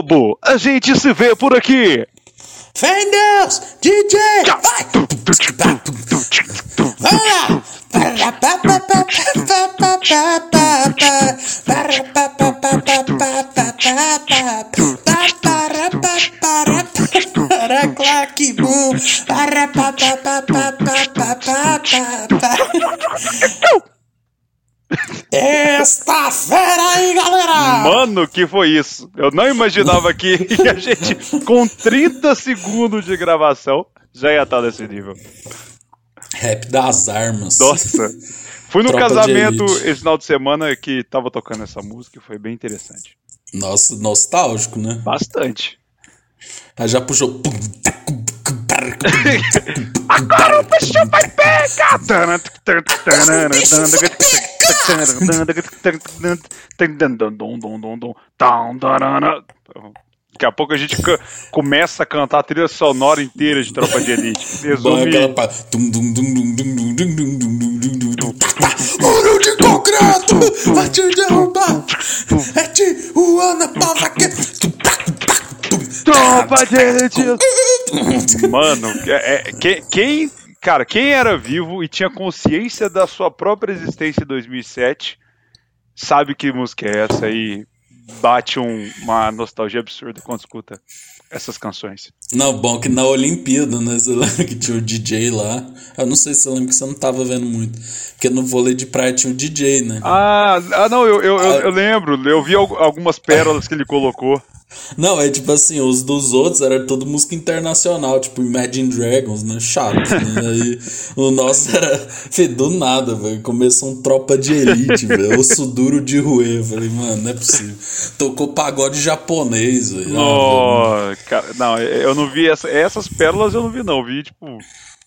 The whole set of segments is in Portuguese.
Globo, a gente se vê por aqui. Fé em Deus! DJ! Vai! Para claque bum! Esta fera aí, galera! Mano, que foi isso? Eu não imaginava que a gente, com 30 segundos de gravação, já ia estar nesse nível. Rap das armas. Nossa. Fui no Tropa casamento esse final de semana que tava tocando essa música e foi bem interessante. Nossa, nostálgico, né? Bastante. Aí já puxou. Agora o bicho vai pegar! Daqui a pouco a gente começa a cantar a trilha sonora inteira de Tropa de Elite. Resume... Muro de concreto vai te derrubar! É te, o Ana Paula que Tropa de Elite! Mano, é- é- quem, quem- cara, quem era vivo e tinha consciência da sua própria existência em 2007 sabe que música é essa e bate um- uma nostalgia absurda quando escuta essas canções. Não, bom que na Olimpíada, né? Você lembra que tinha o DJ lá? Eu não sei se você lembra que você não tava vendo muito. Porque no vôlei de praia tinha o DJ, né? Ah, ah não, eu, eu, eu, eu lembro, eu vi al- algumas pérolas que ele colocou. Não, é tipo assim, os dos outros era tudo música internacional, tipo Imagine Dragons, né? Chato, né? Aí o nosso era, do nada, velho. Começou um tropa de elite, velho. Osso duro de ruê. Falei, mano, não é possível. Tocou pagode japonês, velho. Ah, Oh, cara, não, eu não vi essa- essas pérolas, eu não vi, não. Eu vi, tipo,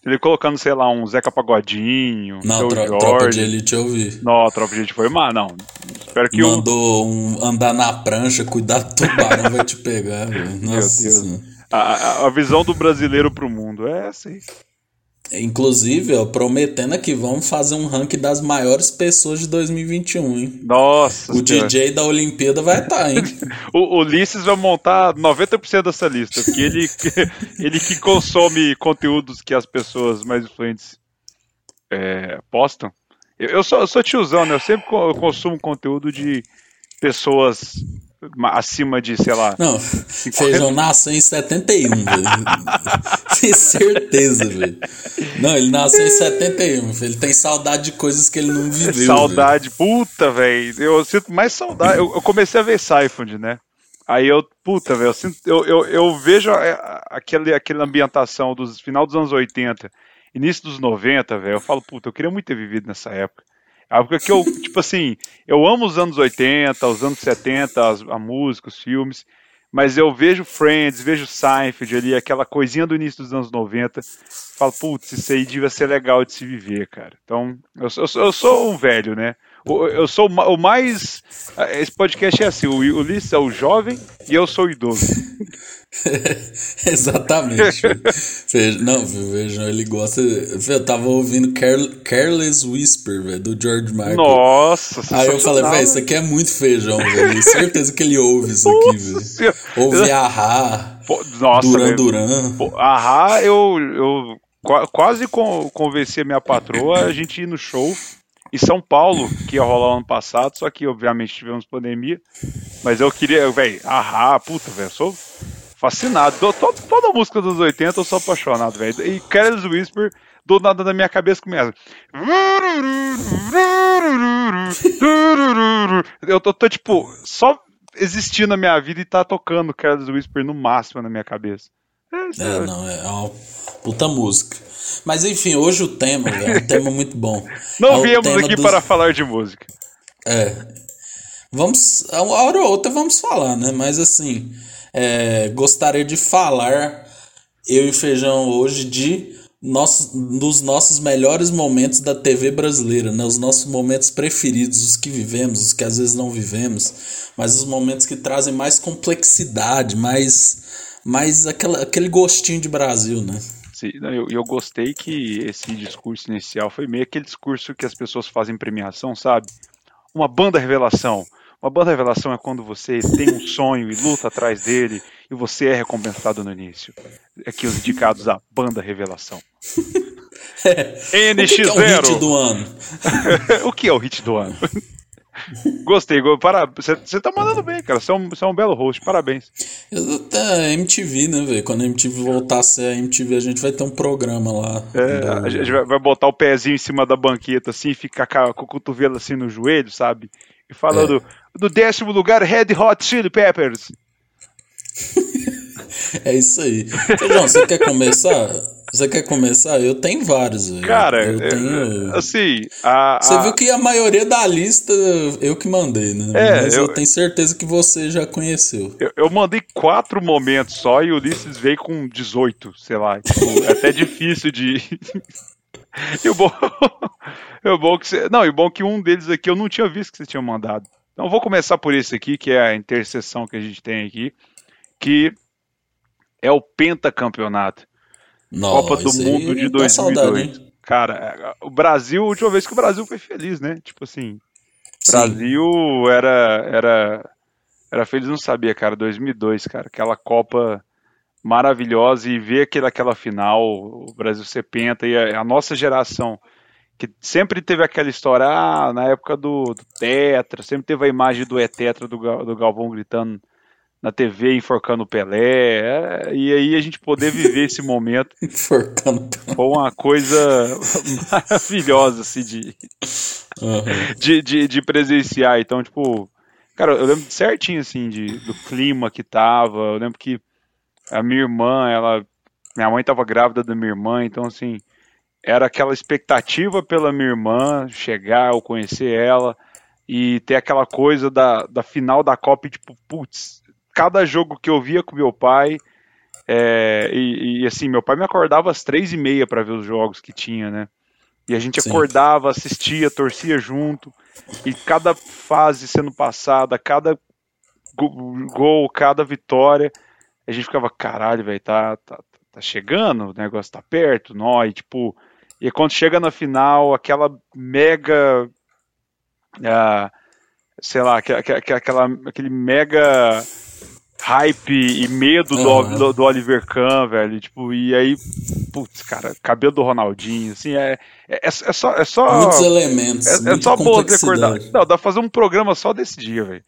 ele colocando, sei lá, um Zeca Pagodinho, Não, tro- Jorge. tropa de elite eu vi. Não, a tropa de gente foi má, não. Espero que. Mandou um andar na prancha, cuidado, tubarão vai te pegar, velho. Nossa Deus. Senhora. A, a- a visão do brasileiro pro mundo é essa aí. Inclusive, ó, prometendo aqui, vamos fazer um ranking das maiores pessoas de 2021, hein? Nossa. O Senhora. DJ da Olimpíada vai estar, hein? O Ulisses vai montar 90% dessa lista, porque ele, ele que consome conteúdos que as pessoas mais influentes é, postam. Eu, eu, sou, eu sou tiozão, né? Eu sempre consumo conteúdo de pessoas acima de, sei lá. Não, Feijão nasceu em 71, velho. Tenho certeza, velho. Não, ele nasceu em 71, filho. Ele tem saudade de coisas que ele não viveu. Saudade, puta, velho. Eu sinto mais saudade. Eu, eu comecei a ver Siphon, né? Aí eu, puta, velho, eu, eu, eu, vejo aquele, aquela ambientação dos final dos anos 80, início dos 90, velho. Eu falo, puta, eu queria muito ter vivido nessa época. A época que eu, tipo assim, eu amo os anos 80, os anos 70, as, a música, os filmes, mas eu vejo Friends, vejo Seinfeld ali, aquela coisinha do início dos anos 90, falo, putz, isso aí devia ser vegal de se viver, cara. Então, eu, eu, eu sou um velho, né? O- Eu sou o ma- o mais. Esse podcast é assim: o Ulisses é o jovem e eu sou o idoso. Exatamente. Feijão, não, Feijão, ele gosta. Eu tava ouvindo Care- Careless Whisper, velho, do George Michael. Nossa, Aí eu falei, velho, isso aqui é muito feijão, velho. Certeza que ele ouve isso aqui, velho. Ouve Ahá, Nossa, Duran. Duran. Ahá, eu, eu qua- quase con- convenci a minha patroa a gente ir no show em São Paulo, que ia rolar ano passado, só que obviamente tivemos pandemia. Mas eu queria, velho, Ahá, puta, velho, sou fascinado. To- to- toda a música dos 80 eu sou apaixonado, velho. E Careless Whisper, do nada na minha cabeça começa. Eu tô, tô, tipo, só existindo na minha vida e tá tocando Careless Whisper no máximo na minha cabeça. É, É, não, é uma puta música. Mas enfim, hoje o tema, é um tema muito bom. Não É viemos aqui dos- para falar de música. É. Vamos. a Uma hora ou outra vamos falar, né? Mas assim, é, gostaria de falar, eu e Feijão, hoje, de nossos, dos nossos melhores momentos da TV brasileira, né? Os nossos momentos preferidos, os que vivemos, os que às vezes não vivemos, mas os momentos que trazem mais complexidade, mais, mais aquela, aquele gostinho de Brasil, né? Sim, não, eu, eu gostei que esse discurso inicial foi meio aquele discurso que as pessoas fazem em premiação, sabe? Uma banda revelação. Uma banda revelação é quando você tem um sonho e luta atrás dele e você é recompensado no início. Aqui os indicados à banda revelação. É. NX0. O que é o hit do ano? o que é o hit do ano? Gostei, para, você tá mandando bem, cara. Você é um, você é um belo host, parabéns. Até MTV, né, velho? Quando a MTV voltar a ser a MTV, a gente vai ter um programa lá. É, a gente vai, vai, botar o pezinho em cima da banqueta assim e ficar com o cotovelo assim no joelho, sabe? E falando é. do décimo lugar, Red Hot Chili Peppers. é isso aí. Então, João, você quer começar? Você quer começar? Eu tenho vários. Cara, eu tenho... assim. A, a... Você viu que a maioria da lista eu que mandei, né? É, Mas eu... eu tenho certeza que você já conheceu. Eu, eu, mandei quatro momentos só e o Ulisses veio com 18, sei lá. Tipo, é até difícil de. e o bom. o bom que você... Não, e o bom que um deles aqui eu não tinha visto que você tinha mandado. Então vou começar por esse aqui, que é a interseção que a gente tem aqui, que é o pentacampeonato. Nossa, Copa do Mundo de 2002. Saudade, Cara, o Brasil, a última vez que o Brasil foi feliz, né? Tipo assim, o Brasil era, era, era feliz, não sabia, cara, 2002, cara, aquela Copa maravilhosa e ver aquele, aquela final, o Brasil ser penta e a, a nossa geração que sempre teve aquela história, ah, na época do, do Tetra, sempre teve a imagem do E-Tetra do, do Galvão gritando na TV enforcando o Pelé, é, e aí a gente poder viver esse momento enforcando foi uma coisa maravilhosa assim de, uhum. de, de, de, presenciar. Então, tipo, cara, eu lembro certinho assim de, do clima que tava. Eu lembro que a minha irmã, ela, minha mãe tava grávida da minha irmã, então assim era aquela expectativa pela minha irmã chegar, eu conhecer ela e ter aquela coisa da, da final da Copa, tipo, putz, cada jogo que eu via com meu pai, é, e, e, assim, meu pai me acordava às três e meia para ver os jogos que tinha, né? E a gente Sim. acordava, assistia, torcia junto, e cada fase sendo passada, cada gol, cada vitória, a gente ficava, caralho, velho, tá, tá, tá chegando, o negócio tá perto, nó, e tipo, e quando chega na final, aquela mega. Uh, sei lá, aquela, aquela, aquele mega hype e medo uhum. do, do, do, Oliver Kahn, velho. Tipo, e aí, putz, cara, cabelo do Ronaldinho, assim, é, é, é, é só. É só Muitos elementos. É, é só boa recordar. Não, dá pra fazer um programa só desse dia, velho.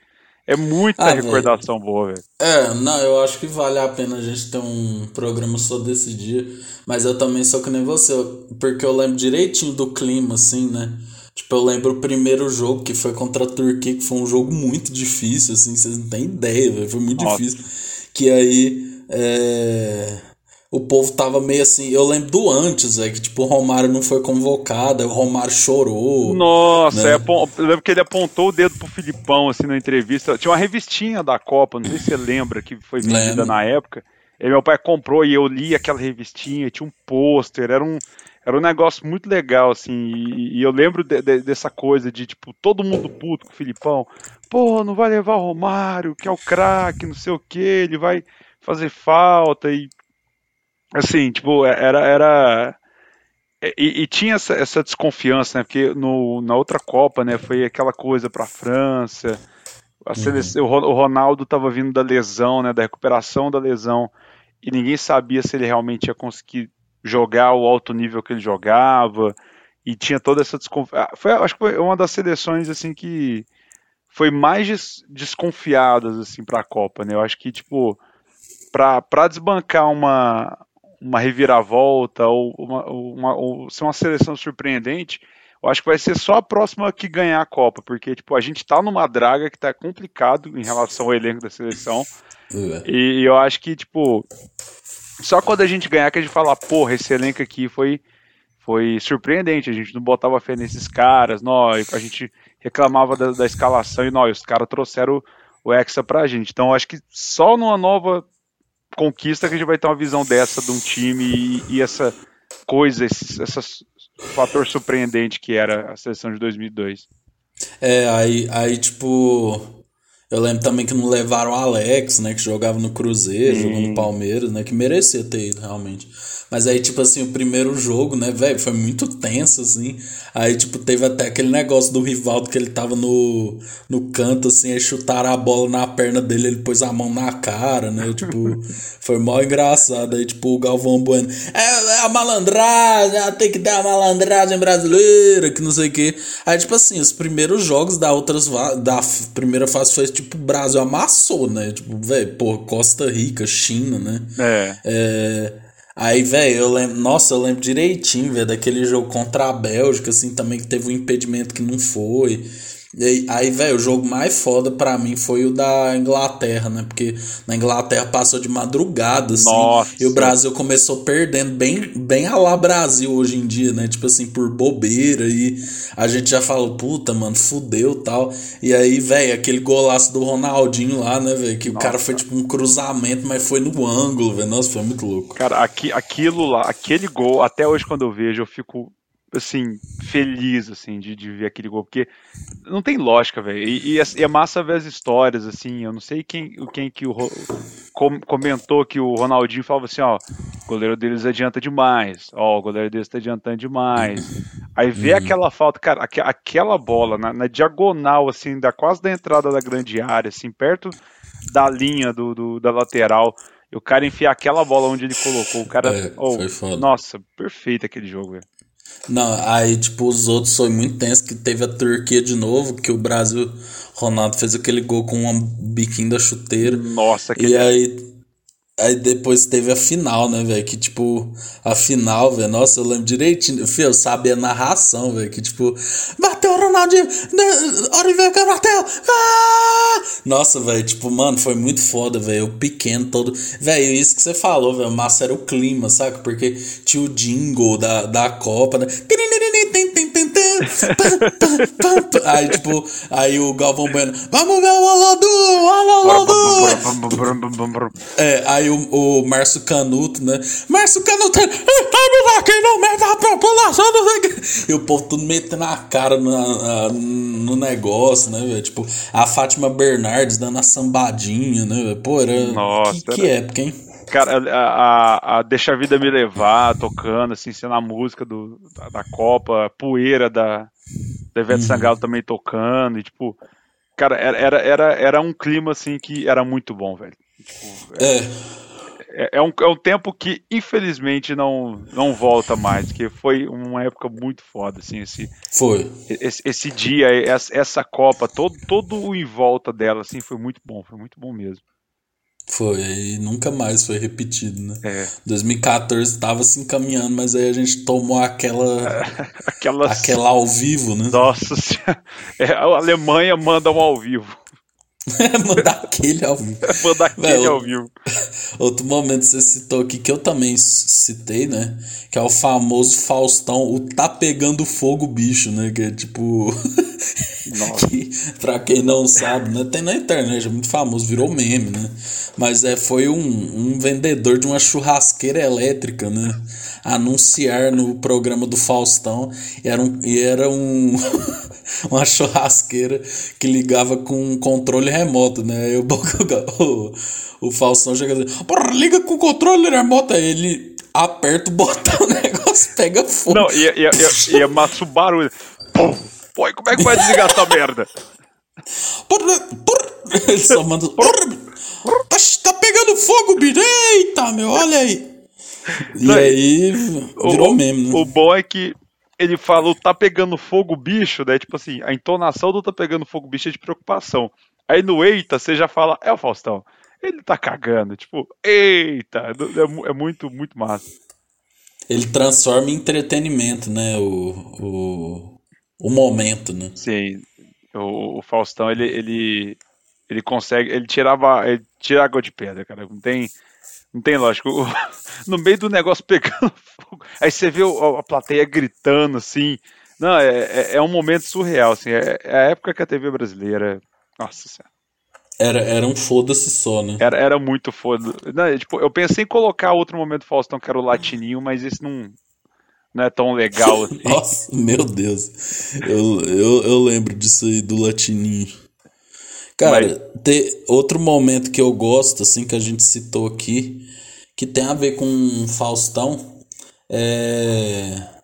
É muita ah, recordação véio. boa, velho. É, não, eu acho que vale a pena a gente ter um programa só desse dia. Mas eu também sou que nem você, porque eu lembro direitinho do clima, assim, né? Tipo, eu lembro o primeiro jogo que foi contra a Turquia, que foi um jogo muito difícil, assim, vocês não têm ideia, véio, foi muito Nossa. difícil. Que aí. É... O povo tava meio assim. Eu lembro do antes, é que tipo, o Romário não foi convocado, o Romário chorou. Nossa, né? é, eu lembro que ele apontou o dedo pro Filipão, assim, na entrevista. Tinha uma revistinha da Copa, não sei se você lembra, que foi vendida lembro. na época. E meu pai comprou e eu li aquela revistinha, tinha um pôster, era um, era um negócio muito legal, assim, e, e eu lembro de, de, dessa coisa de, tipo, todo mundo puto com o Filipão, pô, não vai levar o Romário, que é o craque, não sei o que, ele vai fazer falta, e, assim, tipo, é, era, era, e, e, tinha essa, essa, desconfiança, né? Porque no, na outra Copa, né? Foi aquela coisa para a França. A seleção, uhum. O Ronaldo estava vindo da lesão, né? Da recuperação da lesão. E ninguém sabia se ele realmente ia conseguir jogar o alto nível que ele jogava e tinha toda essa desconfiança. Ah, foi, acho que foi uma das seleções assim que foi mais des desconfiadas assim para a Copa, né? Eu acho que tipo para desbancar uma uma reviravolta ou uma, uma, ou ser uma seleção surpreendente, eu acho que vai ser só a próxima que ganhar a Copa, porque tipo a gente tá numa draga que tá complicado em relação ao elenco da seleção. Uhum. E, e eu acho que tipo só quando a gente ganhar que a gente fala, porra, esse elenco aqui foi, foi surpreendente. A gente não botava fé nesses caras, nós, a gente reclamava da, da escalação e nós, os caras trouxeram o, o Hexa pra gente. Então acho que só numa nova conquista que a gente vai ter uma visão dessa de um time e, e essa coisa, esse, esse fator surpreendente que era a seleção de 2002. É, aí, aí tipo, Eu lembro também que não levaram o Alex, né? Que jogava no Cruzeiro, Sim. jogou no Palmeiras, né? Que merecia ter ido, realmente. Mas aí, tipo assim, o primeiro jogo, né, velho, foi muito tenso, assim. Aí, tipo, teve até aquele negócio do Rivaldo que ele tava no, no canto, assim, aí chutaram a bola na perna dele, ele pôs a mão na cara, né? Tipo, foi mó engraçado. Aí, tipo, o Galvão Bueno, é, é a malandragem, ah, tem que ter a malandragem brasileira, que não sei o quê. Aí, tipo assim, os primeiros jogos da outras da primeira fase foi, tipo, o Brasil amassou, né? Tipo, velho, pô, Costa Rica, China, né? É. É, Aí, velho, eu lembro. Nossa, eu lembro direitinho, velho, daquele jogo contra a Bélgica, assim, também que teve um impedimento que não foi. E aí- velho, o jogo mais foda pra mim foi o da Inglaterra, né? Porque na Inglaterra passou de madrugada, assim. Nossa. E o Brasil começou perdendo bem, bem a lá Brasil hoje em dia, né? Tipo assim, por bobeira. E a gente já falou, puta, mano, fudeu tal. E aí, velho, aquele golaço do Ronaldinho lá, né, velho? Que o cara foi tipo um cruzamento, mas foi no ângulo, velho. Nossa, foi muito louco. Cara, aqui, aquilo lá, aquele gol, até hoje quando eu vejo, eu fico, assim, feliz, assim, de, de ver aquele gol, porque não tem lógica, velho. E, e e é massa ver as histórias, assim, eu não sei quem, quem que o, com- comentou que o Ronaldinho falava assim, ó, o goleiro deles adianta demais, ó, o goleiro deles tá adiantando demais. Aí vê aquela falta, cara, aque- aquela bola na, na diagonal, assim, da, quase da entrada da grande área, assim, perto da linha do, do- da lateral, e o cara enfiar aquela bola onde ele colocou, o cara, É, oh, nossa, perfeito aquele jogo, velho. Não, aí, tipo, os outros foi muito tenso, que teve a Turquia de novo, que o Brasil, Ronaldo fez aquele gol com um biquinho da chuteira. Nossa, aquele E aí, aí depois teve a final, né, velho? Que tipo, a final, velho. Nossa, eu lembro direitinho. Fio, eu sabia a narração, velho. Que tipo, bateu o Ronaldinho, né, Oliveira que bateu. Ah! Nossa, velho, tipo, mano, foi muito foda, velho. Eu pequeno todo. Velho, isso que você falou, velho. Massa era o clima, saca? Porque tinha o jingle da, da Copa, né? Aí, tipo, aí o Galvão Bueno, vamos ver o Aladu, o Aladu. É, aí o, o Márcio Canuto, né? Márcio Canuto, estamos aqui no meio da população. não sei o quê." E o povo tudo metendo a cara na- na- no negócio, né, velho? Tipo, a Fátima Bernardes dando a sambadinha, né, velho? Pô, era. Nossa, que, que era- época, hein? Cara, a, a, a Deixa a Vida Me Levar, tocando, assim, sendo a música do, da, da Copa, Poeira da, da Ivete Sangalo também tocando, e tipo, cara, era, era, era, um clima, assim, que era muito bom, velho. Tipo, É. é, é um, é um tempo que, infelizmente, não, não volta mais, que foi uma época muito foda, assim, esse, Foi. esse, esse dia, essa, essa Copa, todo, todo o em volta dela, assim, foi muito bom, foi muito bom mesmo. Foi. E nunca mais foi repetido, né? É. 2014 tava se encaminhando, mas aí a gente tomou aquela. Aquelas... aquela ao vivo, né? Nossa senhora. É, a Alemanha manda um ao vivo. Mandar aquele ao vivo. Manda aquele Véi, ao vivo. Outro momento você citou aqui, que eu também citei, né? Que é o famoso Faustão, o tá pegando fogo bicho, né? Que é tipo. Que, pra quem não sabe, né? Tem na internet, é muito famoso, virou meme, né? Mas é, foi um, um vendedor de uma churrasqueira elétrica, né? Anunciar no programa do Faustão. E era um. E era um uma churrasqueira que ligava com um controle remoto, né? Eu, o, o Faustão chega assim, porra, liga com o controle remoto. Aí ele aperta o botão, o negócio pega fogo. Não, ia, ia, ia, ia massa o barulho. Pum. Pô, e como é que vai desligar essa merda? Ele só manda. Tá, tá pegando fogo, bicho. Eita, meu, olha aí. E aí virou o, meme, né? O bom é que ele falou tá pegando fogo bicho, né? Tipo assim, a entonação do tá pegando fogo bicho é de preocupação. Aí no eita, você já fala, é o Faustão. Ele tá cagando, tipo, eita, é, mu- é muito, muito massa. Ele transforma em entretenimento, né? O, o, o momento, né? Sim, o, o Faustão, ele, ele, ele consegue, ele tirava, ele tira água de pedra, cara, não tem, não tem lógico. No meio do negócio pegando fogo, aí você vê a plateia gritando, assim, não, é, é, é um momento surreal, assim, é, é a época que a TV brasileira, nossa senhora, Era, era um foda-se só, né? era, era muito foda. Não, é, tipo, eu pensei em colocar outro momento Faustão, que era o Latininho, mas esse não, não é tão legal, assim. Nossa, meu Deus. Eu, eu, eu lembro disso aí do latininho. Cara, Mas... ter outro momento que eu gosto, assim, que a gente citou aqui, que tem a ver com Faustão, é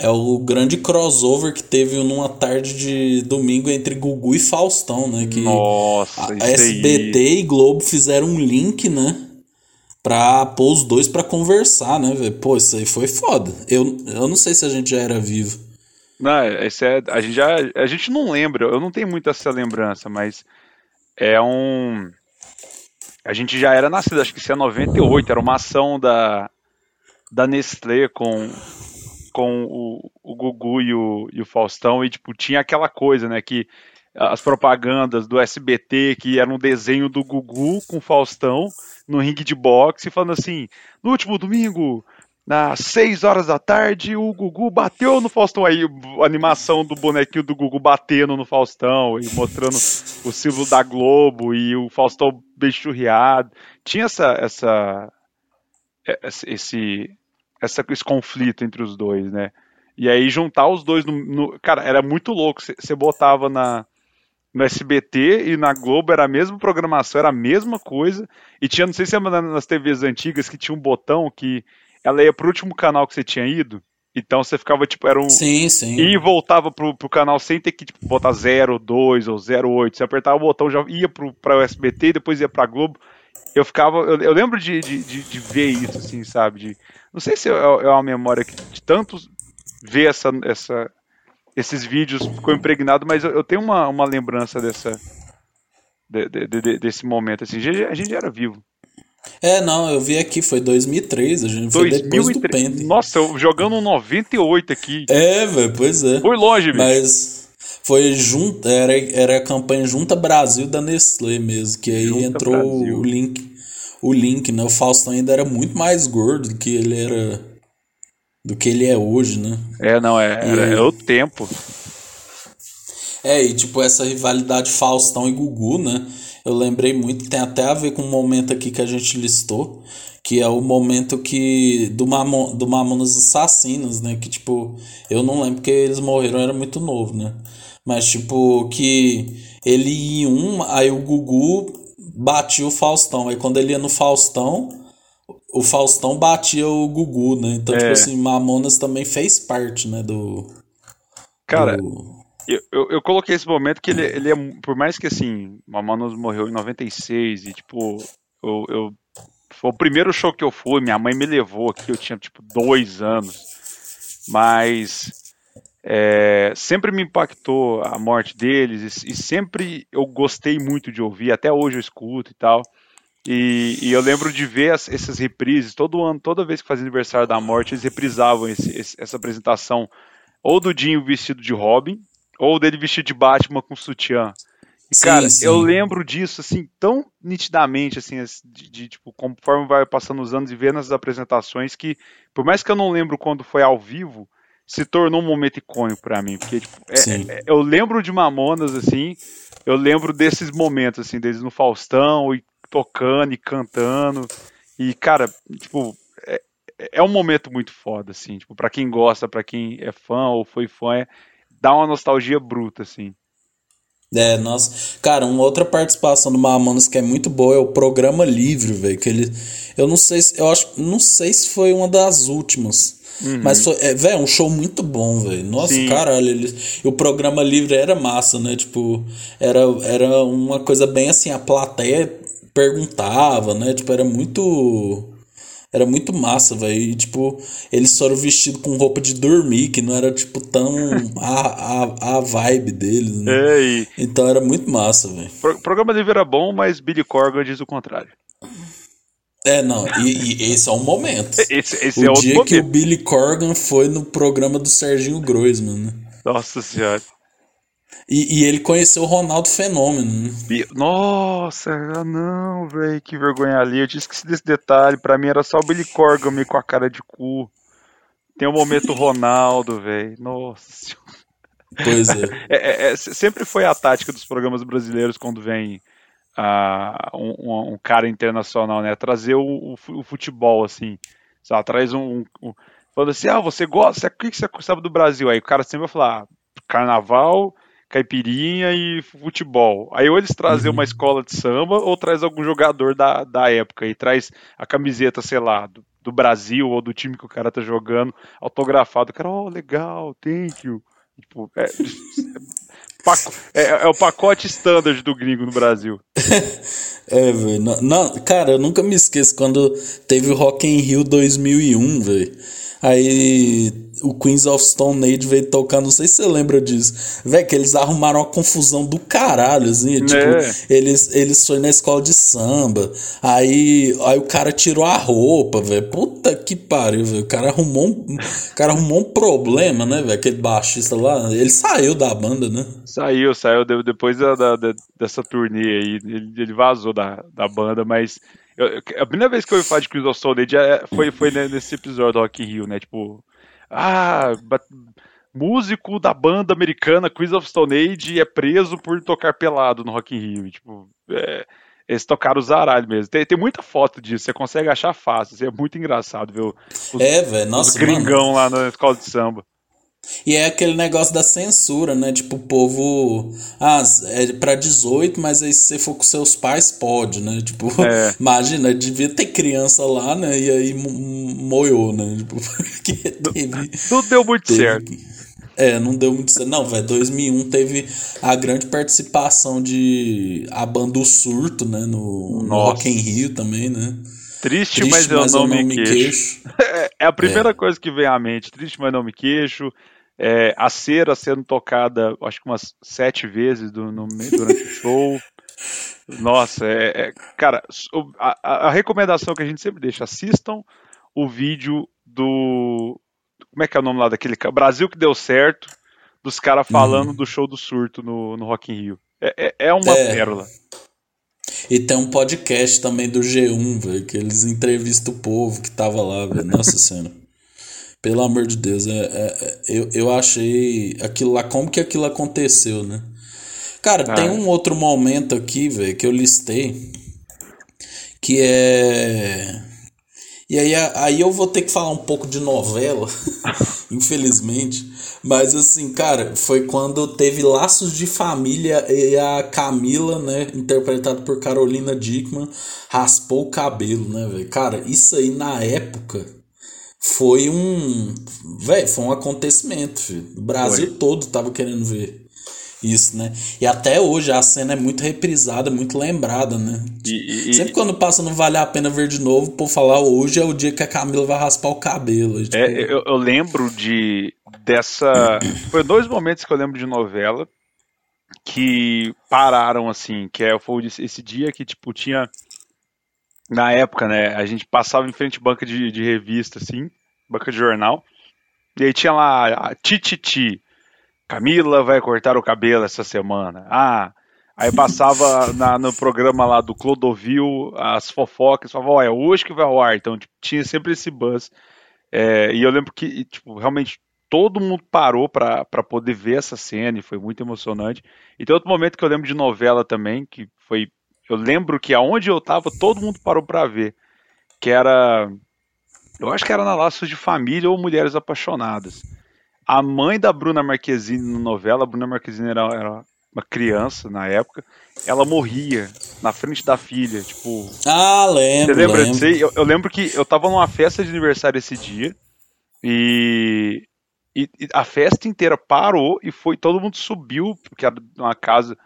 é o grande crossover que teve numa tarde de domingo entre Gugu e Faustão, né? Que Nossa, a SBT aí. e Globo fizeram um link, né? Pra pôr os dois pra conversar, né, velho? Pô, isso aí foi foda. Eu, eu não sei se a gente já era vivo. Não, esse é, a gente já. A gente não lembra, eu não tenho muito essa lembrança, mas é um. A gente já era nascido, acho que isso é 98, era uma ação da, da Nestlé com com o, o Gugu e o, e o Faustão, e tipo, tinha aquela coisa, né, que as propagandas do SBT, que era um desenho do Gugu com Faustão no ringue de boxe, falando assim, no último domingo, às 6 horas da tarde, o Gugu bateu no Faustão. Aí a animação do bonequinho do Gugu batendo no Faustão e mostrando o símbolo da Globo e o Faustão bem churriado. Tinha essa, essa, esse, essa, esse conflito entre os dois, né? E aí juntar os dois no. no cara, era muito louco. Você botava na, no SBT e na Globo era a mesma programação, era a mesma coisa. E tinha, não sei se é nas TVs antigas, que tinha um botão que ela ia pro último canal que você tinha ido. Então você ficava, tipo, era um. Sim, sim. E voltava pro, pro canal sem ter que tipo, botar 0, 2 ou 08. Você apertava o botão, já ia pro, pra o SBT e depois ia pra Globo. Eu ficava. Eu, eu lembro de, de, de, de, ver isso, assim, sabe? De, não sei se é, é uma memória que de tantos ver essa, essa, esses vídeos ficou impregnado, mas eu, eu tenho uma, uma lembrança dessa de, de, de, desse momento assim. A gente era vivo. É, não, eu vi aqui, foi 2003, a gente 2003. foi depois do Pente. Nossa, eu jogando um 98 aqui. É, velho, pois é. Foi longe, velho. Mas foi junto, era, era a campanha Junta Brasil da Nestlé mesmo, que aí Junta entrou Brasil. o link o Link, né? O Faustão ainda era muito mais gordo do que ele era. Do que ele é hoje, né? É, não, é, era, era o tempo. É, e tipo, essa rivalidade Faustão e Gugu, né? Eu lembrei muito, tem até a ver com um momento aqui que a gente listou, que é o momento que. do, Mamon, do Mamonas Assassinos, né? Que tipo, eu não lembro porque eles morreram, era muito novo, né? Mas tipo, que ele ia um, aí o Gugu batia o Faustão. Aí quando ele ia no Faustão, o Faustão batia o Gugu, né? Então, tipo é. tipo assim, Mamonas também fez parte, né, do... Cara, do... Eu, eu, eu, coloquei esse momento que ele, ele é, por mais que assim, Mamonas morreu em 96 e tipo, eu, eu, foi o primeiro show que eu fui, minha mãe me levou aqui, eu tinha tipo dois anos, mas é, sempre me impactou a morte deles e, e, sempre eu gostei muito de ouvir, até hoje eu escuto e tal. E, e eu lembro de ver as, essas reprises, todo ano, toda vez que fazia aniversário da morte, eles reprisavam esse, esse, essa apresentação ou do Dinho vestido de Robin, ou dele vestido de Batman com sutiã. E, sim, cara, sim. eu lembro disso, assim, tão nitidamente, assim, de, de, tipo, conforme vai passando os anos e vendo as apresentações, que, por mais que eu não lembro quando foi ao vivo, se tornou um momento icônico para mim, porque tipo, é, é, eu lembro de Mamonas assim, eu lembro desses momentos assim, deles no Faustão e tocando e cantando e cara, tipo, é, é um momento muito foda assim, tipo, para quem gosta, para quem é fã ou foi fã, é, dá uma nostalgia bruta assim. É, nossa. Cara, uma outra participação do Mamonas que é muito boa é o programa livre, velho. Que ele. Eu não sei se. Eu acho. Não sei se foi uma das últimas. Uhum. Mas foi, é, velho, um show muito bom, velho. Nossa, Sim. caralho, ele, o programa livre era massa, né? Tipo, era, era uma coisa bem assim, a plateia perguntava, né? Tipo, era muito. Era muito massa, velho. E, tipo, eles foram vestidos com roupa de dormir, que não era, tipo, tão a, a, a vibe deles, né? É, e... Então era muito massa, velho. O programa livre era bom, mas Billy Corgan diz o contrário. É, não, e, e, esse é um momento. Esse, esse o é outro dia momento. que o Billy Corgan foi no programa do Serginho Groisman, né? Nossa senhora. E, e, ele conheceu o Ronaldo Fenômeno. Né? Nossa, não, velho, que vergonha ali. Eu tinha esquecido desse detalhe. Pra mim era só o Billy Corgan meio com a cara de cu. Tem o um momento Ronaldo, velho. Nossa senhora. Pois é. É, é, é. Sempre foi a tática dos programas brasileiros quando vem uh, um, um, cara internacional, né? Trazer o, o futebol, assim. Sabe? Traz um, um, Falando assim, ah, você gosta, o que você sabe do Brasil? Aí o cara sempre vai falar, ah, carnaval, caipirinha e futebol. Aí ou eles trazem uhum. uma escola de samba ou traz algum jogador da, da época e traz a camiseta, sei lá, do, do Brasil ou do time que o cara tá jogando, autografado. O cara, oh, legal, thank you. Tipo, é, é, é, o pacote standard do gringo no Brasil. é, velho. Cara, eu nunca me esqueço quando teve o Rock in Rio 2001, velho. Aí o Queens of Stone Age veio tocar, não sei se você lembra disso. Véi, que eles arrumaram uma confusão do caralho, assim. Tipo, é. eles, eles foram na escola de samba. Aí, aí o cara tirou a roupa, velho. Puta que pariu, velho. O cara arrumou um, o cara arrumou um problema, né, velho? Aquele baixista lá. Ele saiu da banda, né? Saiu, saiu depois da, da, dessa turnê aí. Ele, ele vazou da, da banda, mas eu, a primeira vez que eu ouvi falar de Chris of Soul é, foi, foi nesse episódio do Rock in Rio, né? Tipo, ah, músico da banda americana Chris of Stone Age é preso por tocar pelado no Rock in Rio. E, tipo, é, eles tocaram o zaralho mesmo. Tem, tem muita foto disso, você consegue achar fácil. Assim, é muito engraçado ver os, é, velho, nossa, os gringão mano. lá na escola de samba. E é aquele negócio da censura, né? Tipo, o povo. Ah, é pra 18, mas aí se você for com seus pais, pode, né? Tipo, é. imagina, devia ter criança lá, né? E aí moiou, né? Tipo, porque teve. Não deu muito teve, certo. É, não deu muito certo. Não, velho, 2001 teve a grande participação de a banda O Surto, né? No, no Rock in Rio também, né? Triste, Triste mas, eu mas não, eu não me queixo. queixo. é a primeira é. coisa que vem à mente. Triste, mas não me queixo. É, a cera sendo tocada, acho que umas sete vezes do, no, durante o show. Nossa, é, é cara, a, a, recomendação que a gente sempre deixa, assistam o vídeo do. Como é que é o nome lá daquele. Brasil que deu certo, dos caras falando hum. do show do surto no, no Rock in Rio. É, é, é uma é. pérola. E tem um podcast também do G1, velho, que eles entrevistam o povo que tava lá, velho. Nossa Senhora. Pelo amor de Deus, é, é, é, eu, eu achei aquilo lá, como que aquilo aconteceu, né? Cara, ah. tem um outro momento aqui, velho, que eu listei, que é. E aí, aí eu vou ter que falar um pouco de novela, infelizmente. Mas assim, cara, foi quando teve Laços de Família e a Camila, né, interpretada por Carolina Dickman, raspou o cabelo, né, velho? Cara, isso aí na época foi um. Velho, foi um acontecimento, filho. O Brasil foi. todo tava querendo ver isso, né? E até hoje a cena é muito reprisada, muito lembrada, né? E, e, Sempre quando passa não vale a pena ver de novo, por falar hoje é o dia que a Camila vai raspar o cabelo. Tipo... É, eu, eu, lembro de dessa. Foi dois momentos que eu lembro de novela que pararam assim, que é foi esse dia que tipo tinha na época, né, a gente passava em frente à banca de, de revista, assim, banca de jornal, e aí tinha lá a Tititi, Camila vai cortar o cabelo essa semana. Ah, aí passava na, no programa lá do Clodovil as fofocas, falava, ó, é hoje que vai ao ar, então tipo, tinha sempre esse buzz. É, e eu lembro que, tipo, realmente todo mundo parou para poder ver essa cena e foi muito emocionante. E tem outro momento que eu lembro de novela também, que foi eu lembro que aonde eu tava, todo mundo parou para ver. Que era. Eu acho que era na Laços de Família ou Mulheres Apaixonadas. A mãe da Bruna Marquezine na novela, a Bruna Marquezine era, era uma criança na época, ela morria na frente da filha, tipo. Ah, lembro. Você lembra lembro. Eu, eu, lembro que eu tava numa festa de aniversário esse dia e, e, e, a festa inteira parou e foi todo mundo subiu, porque era uma casa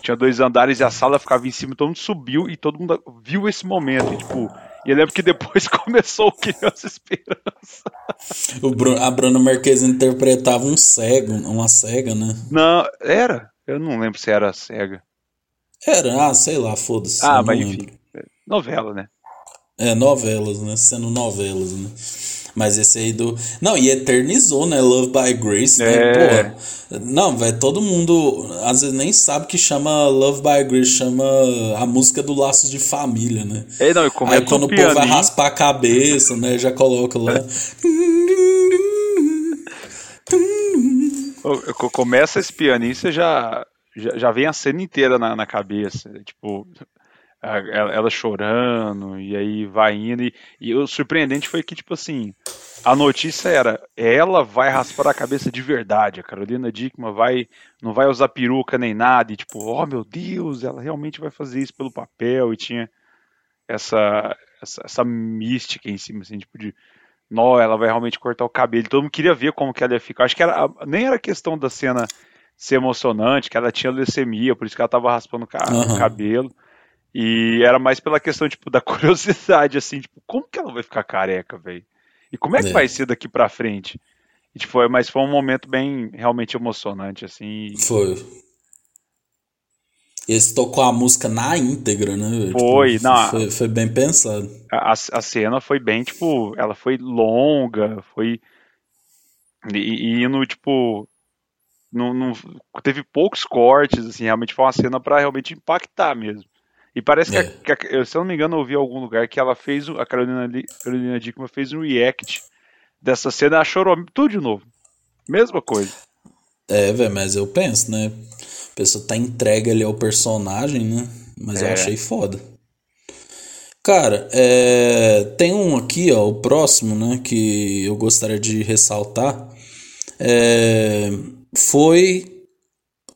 tinha dois andares e a sala ficava em cima, todo mundo subiu e todo mundo viu esse momento. E, tipo, e eu lembro que depois começou o Criança Esperança. O Bruno, a Bruna Marquez interpretava um cego, uma cega, né? Não, era. Eu não lembro se era cega. Era, ah, sei lá, foda-se. Ah, mas enfim. Novela, né? É, novelas, né? Sendo novelas, né? Mas esse aí do. Não, e eternizou, né? Love by Grace, né? É. Pô, não, velho, todo mundo às vezes nem sabe que chama Love by Grace, chama a música do Laços de Família, né? É, não, Aí quando o povo vai raspar a cabeça, né? Já coloca lá. Começa esse pianinho, você já, já, já vem a cena inteira na, na cabeça. Tipo, ela, chorando, e aí vai indo. E, e o surpreendente foi que, tipo assim, a notícia era: ela vai raspar a cabeça de verdade. A Carolina Dickman vai, não vai usar peruca nem nada. E tipo, oh meu Deus, ela realmente vai fazer isso pelo papel. E tinha essa, essa, essa mística em cima, assim, tipo de. Não, ela vai realmente cortar o cabelo. Todo mundo queria ver como que ela ia ficar. Acho que era, nem era questão da cena ser emocionante, que ela tinha leucemia, por isso que ela tava raspando o uhum. cabelo. E era mais pela questão, tipo, da curiosidade, assim, tipo, como que ela vai ficar careca, velho? E como é que é. vai ser daqui pra frente? E, tipo, mas foi um momento bem realmente emocionante, assim. Foi. Eles tocou a música na íntegra, né? Foi, tipo, não. Foi, foi, bem pensado. A, a cena foi bem, tipo, ela foi longa, foi. E, e indo, tipo. Não, não, teve poucos cortes, assim, realmente foi uma cena para realmente impactar mesmo. E parece é. que, a, que a, se eu não me engano, eu ouvi em algum lugar que ela fez, a Carolina, Carolina Dickman fez um react dessa cena, ela chorou tudo de novo. Mesma coisa. É, velho, mas eu penso, né? A pessoa tá entregue ali ao personagem, né? Mas é. eu achei foda. Cara, é, tem um aqui, ó, o próximo, né, que eu gostaria de ressaltar. É, foi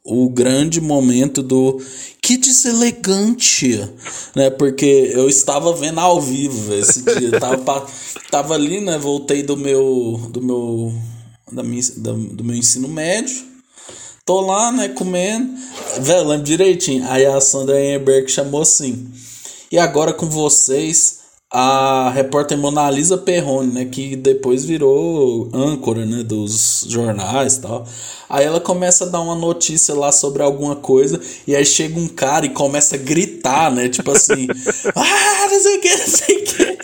o grande momento do que deselegante, né? Porque eu estava vendo ao vivo esse dia, tava, tava ali, né? Voltei do meu do meu da minha, do meu ensino médio. Tô lá, né, comendo. Velho, lembro direitinho. Aí a Sandra Enberg chamou assim: "E agora com vocês, a repórter Mona Lisa Perrone, né, que depois virou âncora, né, dos jornais e tal. Aí ela começa a dar uma notícia lá sobre alguma coisa e aí chega um cara e começa a gritar, né, tipo assim, ah, não sei o que, não sei o que.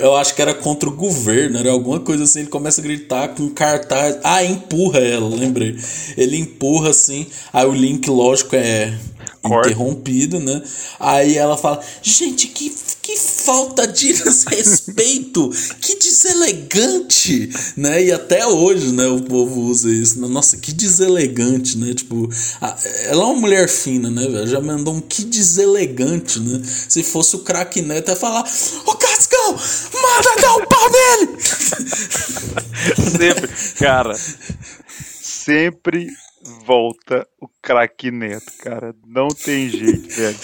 Eu acho que era contra o governo, era alguma coisa assim, ele começa a gritar com cartaz, ah, empurra ela, lembrei. Ele empurra assim, aí o link, lógico, é interrompido, né? Aí ela fala: Gente, que, que falta de respeito, que deselegante, né? E até hoje, né, o povo usa isso. Nossa, que deselegante, né? Tipo, a, ela é uma mulher fina, né, velho? Já mandou um que deselegante, né? Se fosse o craque neto, ia falar: Ô Cascão, manda dar o pau dele! Sempre, cara, sempre volta o craque Neto, cara. Não tem jeito, velho.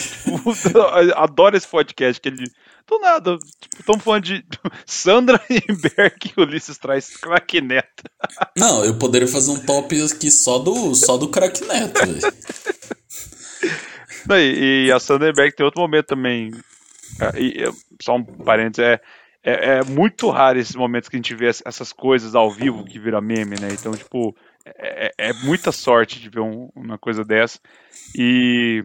Adoro esse podcast que ele. Do nada, tipo, estamos falando de Sandra Berg e Ulisses traz craque Neto. Não, eu poderia fazer um top aqui só do, só do craque Neto, velho. E, e a Sandra Berg tem outro momento também. Ah, e, só um parênteses, é, é, é, muito raro esses momentos que a gente vê essas coisas ao vivo que vira meme, né? Então, tipo, é, é, é muita sorte de ver um, uma coisa dessa. E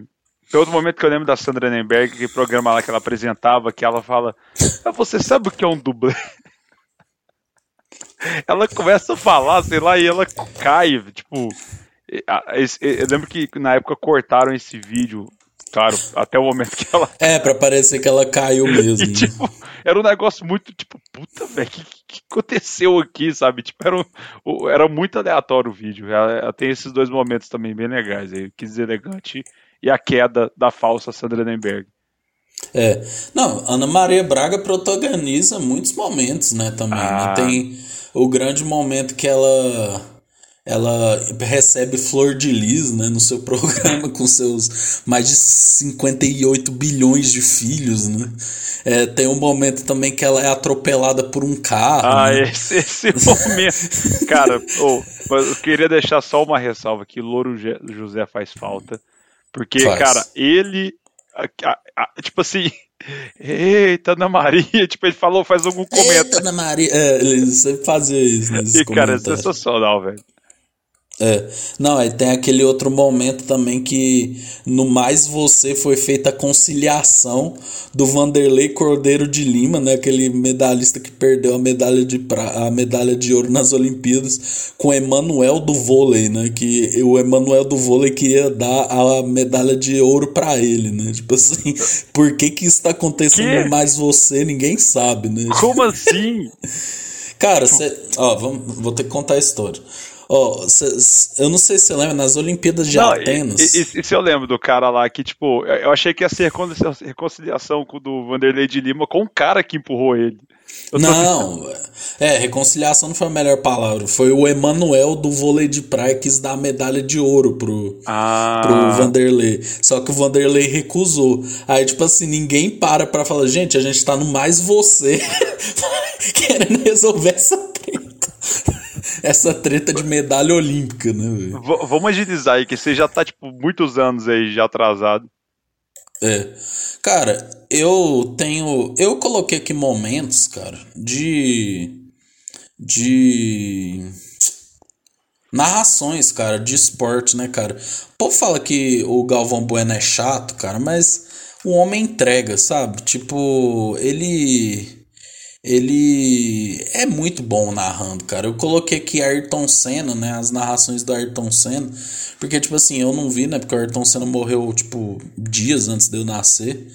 todo momento que eu lembro da Sandra Nenberg, aquele programa lá que ela apresentava, que ela fala: ah, Você sabe o que é um dublê? ela começa a falar, sei lá, e ela cai. Tipo, eu lembro que na época cortaram esse vídeo Claro, até o momento que ela. É, pra parecer que ela caiu mesmo. e, tipo, era um negócio muito, tipo, puta, velho, o que, que, aconteceu aqui, sabe? Tipo, era, um, era muito aleatório o vídeo. Ela, ela, tem esses dois momentos também bem legais aí, que deselegante e a queda da falsa Sandra Nenberg. É. Não, Ana Maria Braga protagoniza muitos momentos, né, também. Né? Ah. Né? Tem o grande momento que ela ela recebe flor de lis né, no seu programa com seus mais de 58 bilhões de filhos. Né? É, tem um momento também que ela é atropelada por um carro. Ah, né? esse, esse momento. Cara, oh, eu queria deixar só uma ressalva que Louro José faz falta. Porque, faz. cara, ele. Tipo assim. Eita, Ana Maria, tipo, ele falou, faz algum comentário. Eita, Ana Maria, é, ele sempre fazia isso. E, cara, é sensacional, velho. É. Não, aí tem aquele outro momento também que no Mais Você foi feita a conciliação do Vanderlei Cordeiro de Lima, né? Aquele medalhista que perdeu a medalha de, pra, a medalha de ouro nas Olimpíadas, com Emanuel do vôlei, né? Que o Emanuel do vôlei queria dar a medalha de ouro para ele, né? Tipo assim, por que que isso tá acontecendo que? no Mais Você? Ninguém sabe, né? Como assim? Cara, cê, ó, vamos, vou ter que contar a história. Ó, eu não sei se você lembra, nas Olimpíadas de não, Atenas. E, se eu lembro do cara lá que, tipo, eu achei que ia ser reconciliação do Vanderlei de Lima com o cara que empurrou ele. não, é, reconciliação não foi a melhor palavra. Foi o Emanuel do vôlei de praia que quis dar a medalha de ouro pro, ah. pro Vanderlei. Só que o Vanderlei recusou. Aí, tipo assim, ninguém para pra falar, gente, a gente tá no mais você querendo resolver essa treta essa treta de medalha olímpica, né? Vamos agilizar aí, que você já tá, tipo, muitos anos aí já atrasado. É. Cara, eu tenho. Eu coloquei aqui momentos, cara, de. De. Narrações, cara, de esporte, né, cara? O povo fala que o Galvão Bueno é chato, cara, mas o homem entrega, sabe? Tipo, ele ele é muito bom narrando, cara. Eu coloquei aqui Ayrton Senna, né? As narrações do Ayrton Senna. Porque, tipo assim, eu não vi, né? Porque o Ayrton Senna morreu, tipo, dias antes de eu nascer.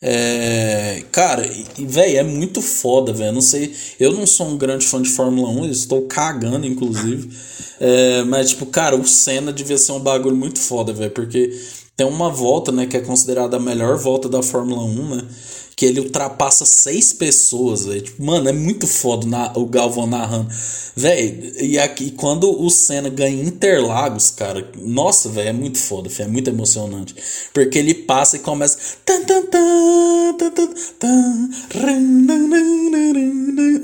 É, cara, velho, é muito foda, velho. Não sei, eu não sou um grande fã de Fórmula 1, estou cagando, inclusive. É, mas, tipo, cara, o Senna devia ser um bagulho muito foda, velho. Porque tem uma volta, né, que é considerada a melhor volta da Fórmula 1, né? Que ele ultrapassa seis pessoas, velho. Tipo, mano, é muito foda na, o Galvão narrando. Velho, e aqui quando o Senna ganha Interlagos, cara, nossa, velho, é muito foda, véio, é muito emocionante. Porque ele passa e começa.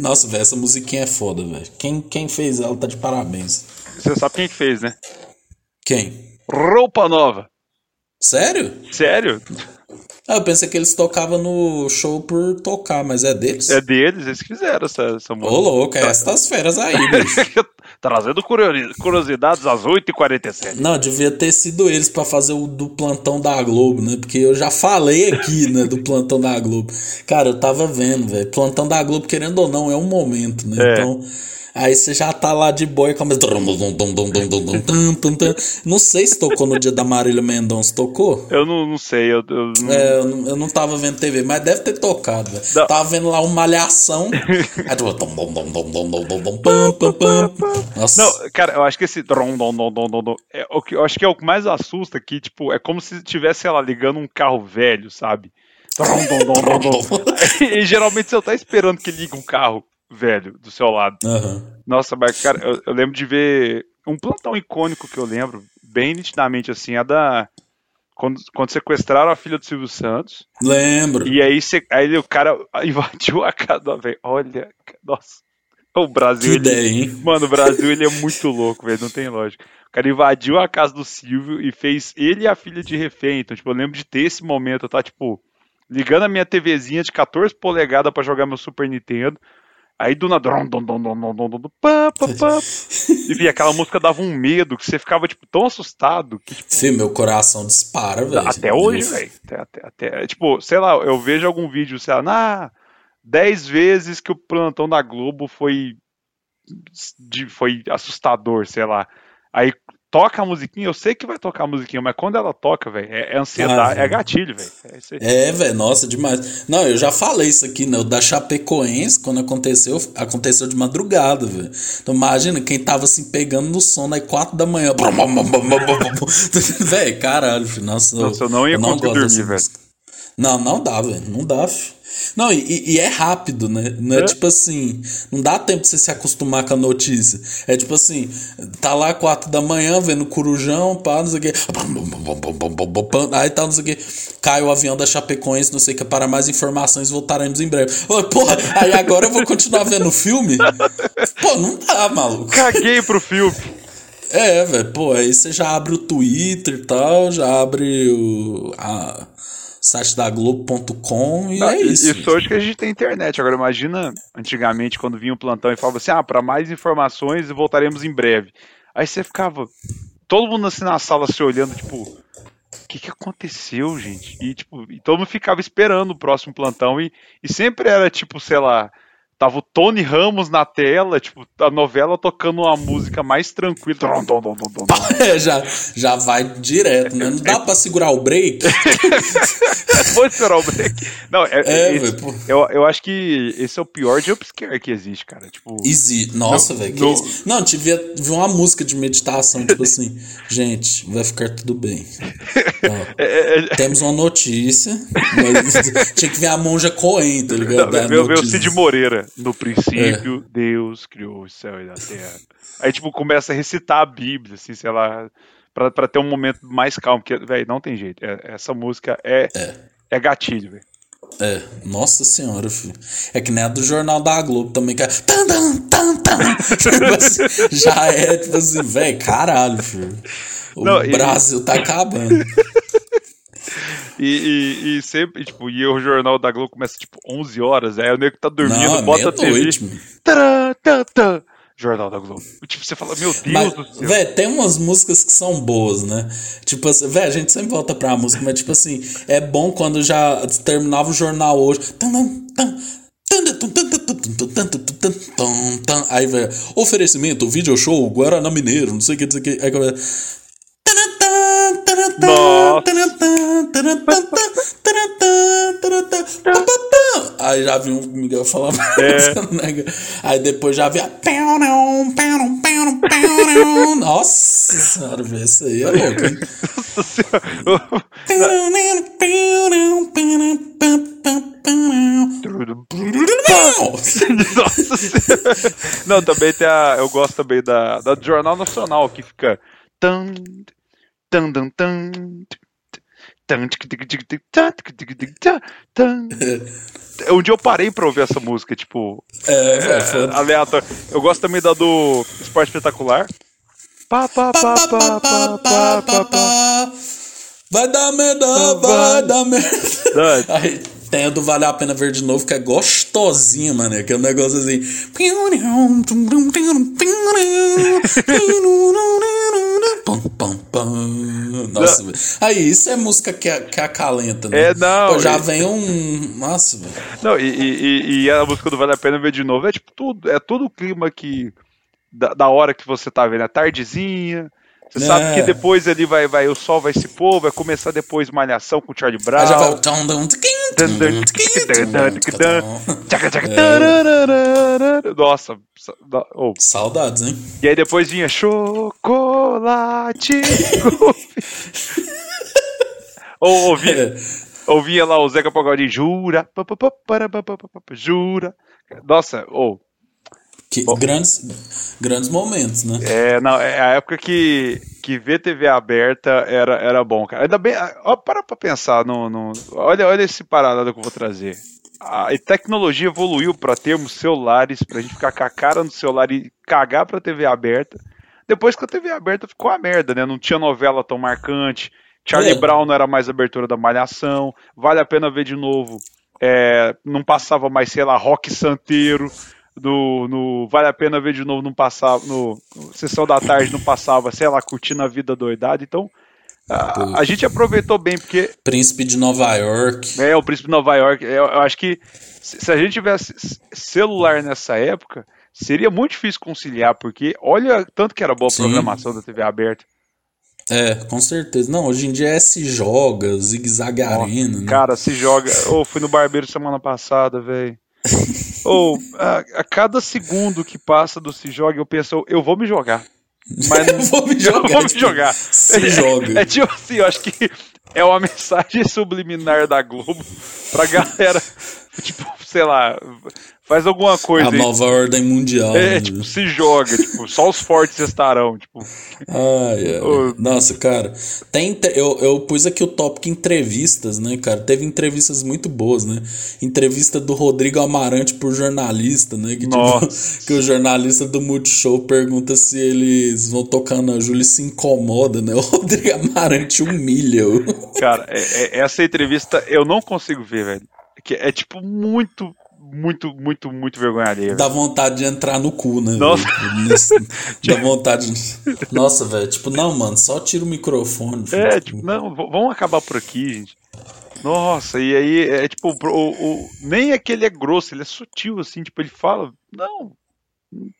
Nossa, velho, essa musiquinha é foda, velho. Quem, quem fez ela tá de parabéns. Você sabe quem fez, né? Quem? Roupa Nova. Sério? Sério? Ah, eu pensei que eles tocavam no show por tocar, mas é deles? É deles, eles fizeram essa, essa música. Ô, louco, é essas feras aí, bicho. Trazendo curiosidades às 8h47. Não, devia ter sido eles para fazer o do plantão da Globo, né? Porque eu já falei aqui, né, do plantão da Globo. Cara, eu tava vendo, velho. Plantão da Globo, querendo ou não, é um momento, né? É. Então. Aí você já tá lá de boa e começa. Não sei se tocou no dia da Marília Mendonça. Tocou? Eu não, não sei. Eu, eu, não... É, eu, não, eu não tava vendo TV, mas deve ter tocado. Tava vendo lá uma malhação. Aí Nossa. Não, cara, eu acho que esse. É, o que, eu acho que é o que mais assusta que, tipo, é como se estivesse, sei lá, ligando um carro velho, sabe? e geralmente você tá esperando que ligue um carro velho do seu lado. Uhum. Nossa, mas, cara, eu, eu, lembro de ver um plantão icônico que eu lembro, bem nitidamente, assim, é da. Quando, quando sequestraram a filha do Silvio Santos. Lembro. E aí, você, aí o cara invadiu a casa velho. Olha, nossa. O Brasil. Que ideia, ele, hein? Mano, o Brasil ele é muito louco, velho. Não tem lógica. O cara invadiu a casa do Silvio e fez ele e a filha de refém. Então, tipo, eu lembro de ter esse momento, tá? Tipo, ligando a minha TVzinha de 14 polegadas para jogar meu Super Nintendo. Aí do nada. E via aquela música dava um medo que você ficava tipo, tão assustado que. Tipo, Sim, meu coração dispara, velho. Até hoje, velho. Até, até, até, tipo, sei lá, eu vejo algum vídeo, sei lá, na 10 vezes que o plantão da Globo foi. De, foi assustador, sei lá. Aí toca a musiquinha, eu sei que vai tocar a musiquinha, mas quando ela toca, velho, é, é, ansiedade, ah, é gatilho, velho. É, é velho, nossa, demais. Não, eu já falei isso aqui, né? O da Chapecoense, quando aconteceu, aconteceu de madrugada, velho. Então imagina quem tava assim pegando no sono aí quatro da manhã. velho, caralho, filho. Nossa, nossa, eu não ia conseguir dormir, velho. Não, não dá, velho. Não dá, filho. Não, e, e, é rápido, né? Não é, é, tipo assim, não dá tempo de você se acostumar com a notícia. É tipo assim, tá lá quatro da manhã vendo corujão, pá, não sei o quê. Aí tá, não sei o quê. Cai o avião da Chapecoense, não sei o que, para mais informações voltaremos em breve. porra, aí agora eu vou continuar vendo o filme? Pô, não dá, maluco. Caguei pro filme. É, velho, pô, aí você já abre o Twitter e tal, já abre o. A, site da Globo.com e é isso. Isso hoje que a gente tem internet. Agora imagina antigamente quando vinha o plantão e falava assim: ah, para mais informações voltaremos em breve. Aí você ficava. Todo mundo assim na sala se olhando, tipo, o que, que aconteceu, gente? E tipo, e todo mundo ficava esperando o próximo plantão e, e sempre era tipo, sei lá, Tava o Tony Ramos na tela, tipo, a novela tocando uma música mais tranquila. É, já, já vai direto, né? Não dá pra segurar o break? Vou esperar o break. Não, é, É, esse- velho, pô. eu, eu acho que esse é o pior jumpscare que existe, cara. Tipo, Easy. Nossa, velho. no- isso? Não, tive, tive uma música de meditação, tipo assim, gente, vai ficar tudo bem. Ó, é, é, temos uma notícia, mas tinha que ver a monja Coen, tá ligado? Da Meu, meu. Cid Moreira. No princípio, É. Deus criou o céu e a terra. Aí, tipo, começa a recitar a Bíblia, assim, sei lá, pra, pra ter um momento mais calmo. Porque, velho, não tem jeito. É- essa música é, é. gatilho, velho. É, nossa senhora, filho. É que nem a do Jornal da Globo também, que é. Tan, tan, tan, tan. Tipo assim, já é, tipo assim, velho, caralho, filho. O Não, e- Brasil tá acabando. E, e, e sempre, e, tipo, e o jornal da Globo começa, tipo, 11 horas. Aí o nego tá dormindo, Não, é bota a TV. Tará, tá, tá. Jornal da Globo. Tipo, você fala, meu Deus Mas, do céu. velho, tem umas músicas que são boas, né? Tipo assim, velho, a gente sempre volta pra música, mas tipo assim, é bom quando já terminava o jornal hoje. Aí, velho, oferecimento, video show, Guaraná Mineiro, não sei o que, não sei o que. Aí já vi um Miguel falar É. Aí depois já vi a. Nossa senhora, velho, isso aí é louco, hein? Nossa senhora. Não, também tem a. Eu gosto também da, da Jornal Nacional, que fica. Tan, tan, tan, tan, dia eu parei pra ouvir essa música, tipo. É, velho, foda. aleatório. Eu gosto também da do Esporte Espetacular. Pá, pá, pá, pá, pá, pá, pá, pá. Vai dar merda, vai dar merda. Aí tem a do Vale a Pena Ver de Novo, que é gostosinha, mano. Que é um negócio assim. Nossa. Aí, isso é música que, que acalenta, né? É, não, Pô, já e- vem um. Nossa, velho. Não, e, e, e- e a música do Vale a Pena Ver de Novo é tipo tudo, é todo o clima que. Da, da hora que você tá vendo, é tardezinha. Você É. sabe que depois ali vai, vai, o sol vai se pôr, vai começar depois Malhação com o Charlie Brown. Aí já vai. o. Nossa, oh. Saudades, hein? e aí depois vinha chocolate. Ou ouvia, ouvia lá o Zeca Pagodinho, jura, jura. Nossa, ou Que, grandes, grandes momentos, né? É, não, é a época que, que ver TV aberta era, era bom, cara. Ainda bem, ó, para pra pensar no, no- olha, olha esse parada que eu vou trazer. A tecnologia evoluiu para termos celulares, pra gente ficar com a cara no celular e cagar pra TV aberta. Depois que a TV aberta ficou a merda, né? Não tinha novela tão marcante. Charlie É. Brown não era mais abertura da Malhação. Vale a pena ver de novo. É, não passava mais, sei lá, rock santeiro. No, no Vale a Pena Ver de Novo não passava. No, no Sessão da Tarde não passava, sei lá, curtindo a vida doidada. Então, a, a gente aproveitou bem, porque Príncipe de Nova York. é, o Príncipe de Nova York. Eu, eu acho que se, se a gente tivesse celular nessa época, seria muito difícil conciliar, porque olha tanto que era boa a Sim. programação da TV aberta. É, com certeza. Não, hoje em dia é se joga, zigue-zague arena, né? Cara, se joga. Ô, fui no barbeiro semana passada, velho. Ou a, a cada segundo que passa do se joga, eu penso, eu vou me jogar. Mas Eu vou me eu jogar. vou me tipo, jogar. Se joga. É tipo assim, eu acho que é uma mensagem subliminar da Globo pra galera, tipo, sei lá, faz alguma coisa A aí. nova ordem mundial. É, né? tipo, se joga, tipo, só os fortes estarão, tipo. Ai, ai. Nossa, cara. Tem, eu, eu pus aqui o tópico entrevistas, né, cara? Teve entrevistas muito boas, né? Entrevista do Rodrigo Amarante por jornalista, né? Que, tipo, que o jornalista do Multishow pergunta se eles vão tocar na Júlia e se incomoda, né? O Rodrigo Amarante humilha. o- Cara, é- é- essa entrevista eu não consigo ver, velho. Que é tipo muito, muito, muito, muito vergonha alheia. Dá vontade de entrar no cu, né? Nossa. Dá vontade. de- Nossa, velho. Tipo, não, mano, só tira o microfone. filho. É, tipo, não, v- vamos acabar por aqui, gente. Nossa, e aí é tipo, o, o, nem é que ele é grosso, ele é sutil, assim, tipo, ele fala, não,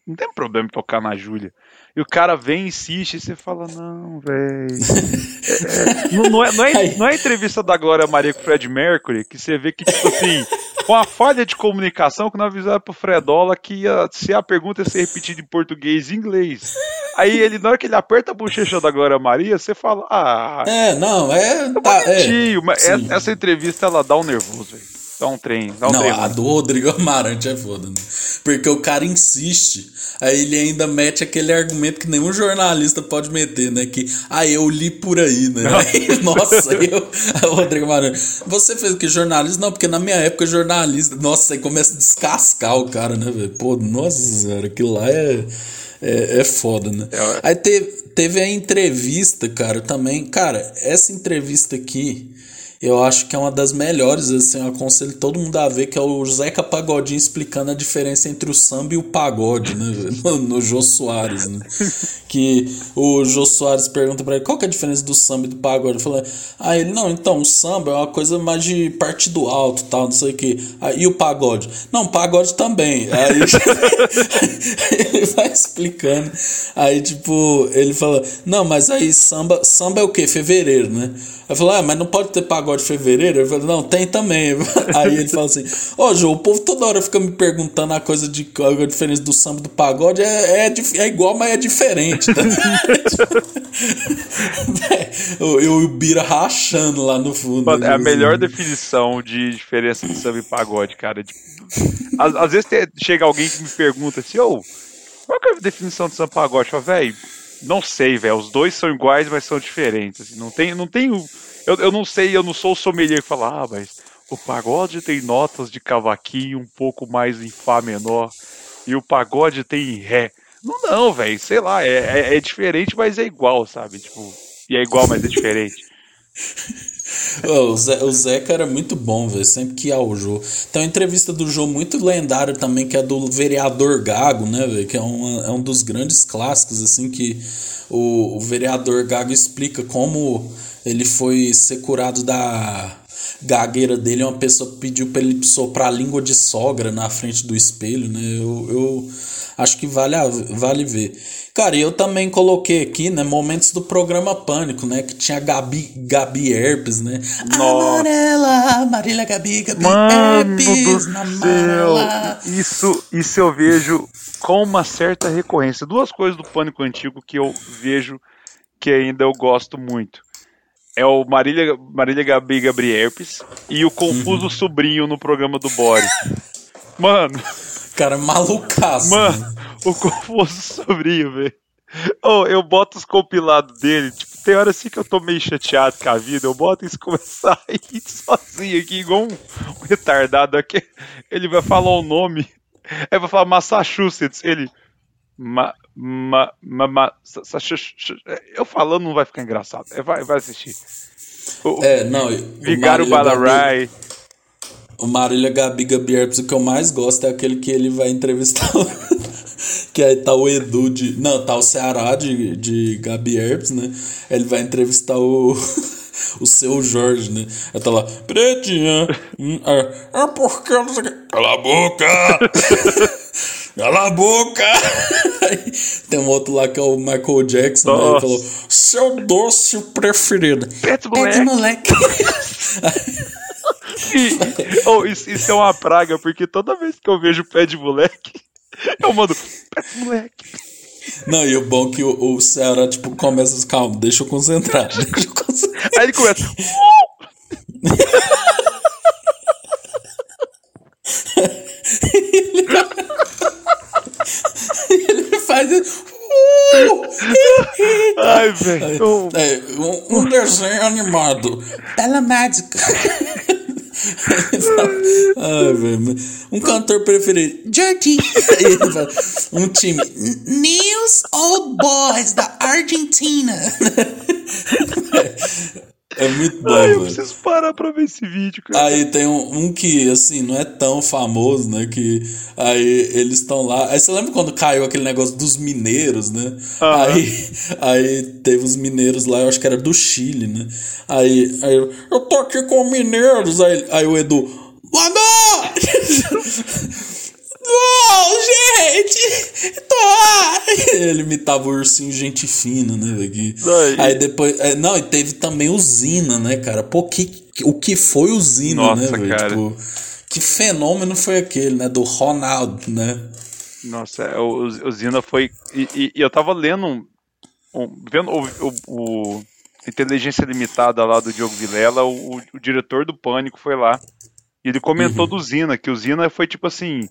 não tem problema em tocar na Júlia. E o cara vem, insiste, e você fala, não, velho. É, é, não, não, é, não, é, não é entrevista da Glória Maria com o Fred Mercury, que você vê que, tipo assim, com a falha de comunicação que não avisaram pro Fredola que ia, se a pergunta ia ser repetida em português e inglês. Aí ele, na hora que ele aperta a bochecha da Glória Maria, você fala, ah. É, não, é. é tá, é, mas essa entrevista ela dá um nervoso, velho. Dá um trem, dá um Não, trem, a do Rodrigo Amarante é foda, né? Porque o cara insiste, aí ele ainda mete aquele argumento que nenhum jornalista pode meter, né? Que, ah, eu li por aí, né? Aí, nossa, eu. Rodrigo Amarante, você fez o que? Jornalista? Não, porque na minha época jornalista. Nossa, aí começa a descascar o cara, né, velho? Pô, nossa senhora, aquilo lá é. É, é foda, né? É, aí teve, teve a entrevista, cara, também. Cara, essa entrevista aqui eu acho que é uma das melhores, assim, eu aconselho todo mundo a ver, que é o Zeca Pagodinho explicando a diferença entre o samba e o pagode, né, no, no Jô Soares, né, que o Jô Soares pergunta para ele, qual que é a diferença do samba e do pagode? Fala, ah, ele, não, então, o samba é uma coisa mais de partido alto, tal, não sei o que, ah, e o pagode? Não, pagode também, aí ele vai explicando, aí, tipo, ele fala, não, mas aí samba, samba é o que? Fevereiro, né? Eu falei, ah, mas não pode ter pagode de fevereiro? Eu falei, não, tem também. Aí ele fala assim: Ô, oh, João, o povo toda hora fica me perguntando a coisa de qual é a diferença do samba do pagode. É, é, é igual, mas é diferente. Tá? eu, eu o Bira rachando lá no fundo. Mano, é a melhor definição de diferença de samba e pagode, cara. Tipo, às, às, vezes chega alguém que me pergunta assim: ô, oh, qual é a definição de samba e pagode? Eu falo, velho não sei, velho. Os dois são iguais, mas são diferentes. Assim, não tem, não tem. Eu, eu não sei, eu não sou o sommelier que fala, ah, mas o pagode tem notas de cavaquinho um pouco mais em Fá menor e o pagode tem Ré. Não, não, velho. Sei lá, é, é, é, diferente, mas é igual, sabe? Tipo, e é igual, mas é diferente. o, Zé, o Zeca era muito bom, velho. Sempre que ia ao Jô. Tem uma entrevista do Jô muito lendária também, que é do vereador Gago, né, velho? Que é, uma, é um dos grandes clássicos, assim, que o, o vereador Gago explica como ele foi ser curado da gagueira dele. Uma pessoa pediu pra ele soprar a língua de sogra na frente do espelho, né? Eu, eu acho que vale, vale ver. Cara, eu também coloquei aqui, né, momentos do programa Pânico, né, que tinha Gabi, Gabi Herpes, né? Nossa. Amarela, Marília Gabi, Gabi Mano Herpes, na mala. Isso, isso eu vejo com uma certa recorrência. Duas coisas do Pânico antigo que eu vejo que ainda eu gosto muito. É o Marília, Marília Gabi Herpes e o Confuso uhum. Sobrinho no programa do Boris. Mano. Cara, malucaço. Mano, o Confuso Sobrinho, velho. Oh, eu boto os compilados dele. Tipo, tem hora assim que eu tô meio chateado com a vida. Eu boto isso começar a ir sozinho aqui, igual um, um retardado aqui. Ele vai falar o nome. Aí vai falar Massachusetts. Ele. Ma, ma, ma, ma, eu falando não vai ficar engraçado. É, vai, vai assistir. O, é, não. Vigário Balarai. O Marília Gabi Gabi Herpes, o que eu mais gosto é aquele que ele vai entrevistar. que aí tá o Edu de. Não, tá o Ceará de, de Gabi Herpes, né? Ele vai entrevistar o. o seu Jorge, né? Aí tá lá, pretinha. Hum, é, é porque eu não sei Cala a boca! Cala a boca! Tem um outro lá que é o Michael Jackson, né? Ele falou: Seu doce preferido. Pet moleque. Pet moleque. E, oh, isso, isso, é uma praga, porque toda vez que eu vejo pé de moleque, eu mando pé de moleque. Não, e o bom é que o, o Ceará, tipo, começa. Calma, deixa eu concentrar. Deixa eu concentrar. Aí ele começa. ele, faz. Ai, velho. É, um, um desenho animado. Bela mágica. Ai, um cantor preferido, Jordi. um time, News Old Boys da Argentina. É muito bom, Ai, eu preciso parar pra ver esse vídeo, cara. Aí tem um, um que, assim, não é tão famoso, né? Que aí eles estão lá. Aí você lembra quando caiu aquele negócio dos mineiros, né? Aí, aí teve os mineiros lá, eu acho que era do Chile, né? Aí, aí eu, eu tô aqui com mineiros. Aí, aí o Edu, mano! Não, gente! Tô! Ele imitava o ursinho gente fina, né? Aqui. Aí. Aí depois. é, não, e teve também usina, né, cara? Pô, que, o que foi usina, Nossa, né, velho? cara. Tipo, que fenômeno foi aquele, né? Do Ronaldo, né? Nossa, é, o, o Zina foi. E, e- e eu tava lendo. um- um- vendo o, o- o Inteligência Limitada lá do Diogo Vilela, o, o diretor do Pânico foi lá. E ele comentou do Zina, que o Zina foi tipo assim.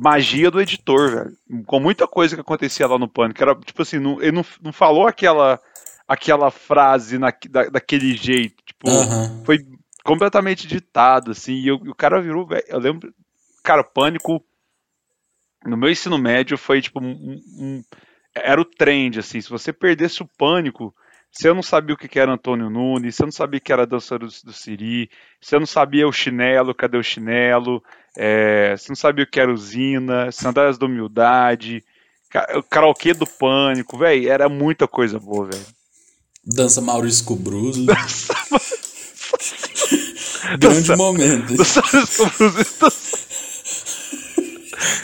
Magia do editor, velho. Com muita coisa que acontecia lá no Pânico. Era tipo assim, não- ele não, não falou aquela, aquela frase na, da- daquele jeito. Tipo, Aham. foi completamente ditado, assim, e, o- e o cara virou, velho, eu lembro, cara, Pânico, no meu ensino médio foi, tipo, um, um- era o trend, assim, se você perdesse o Pânico, você não sabia o que era Antônio Nunes, você não sabia que era a dança do, do Siri, você não sabia o chinelo, cadê o chinelo, é, você não sabia o que era usina, sandálias da humildade, o karaokê do Pânico, velho, era muita coisa boa, velho. Dança Maurício Cubruzzi. Grande momento.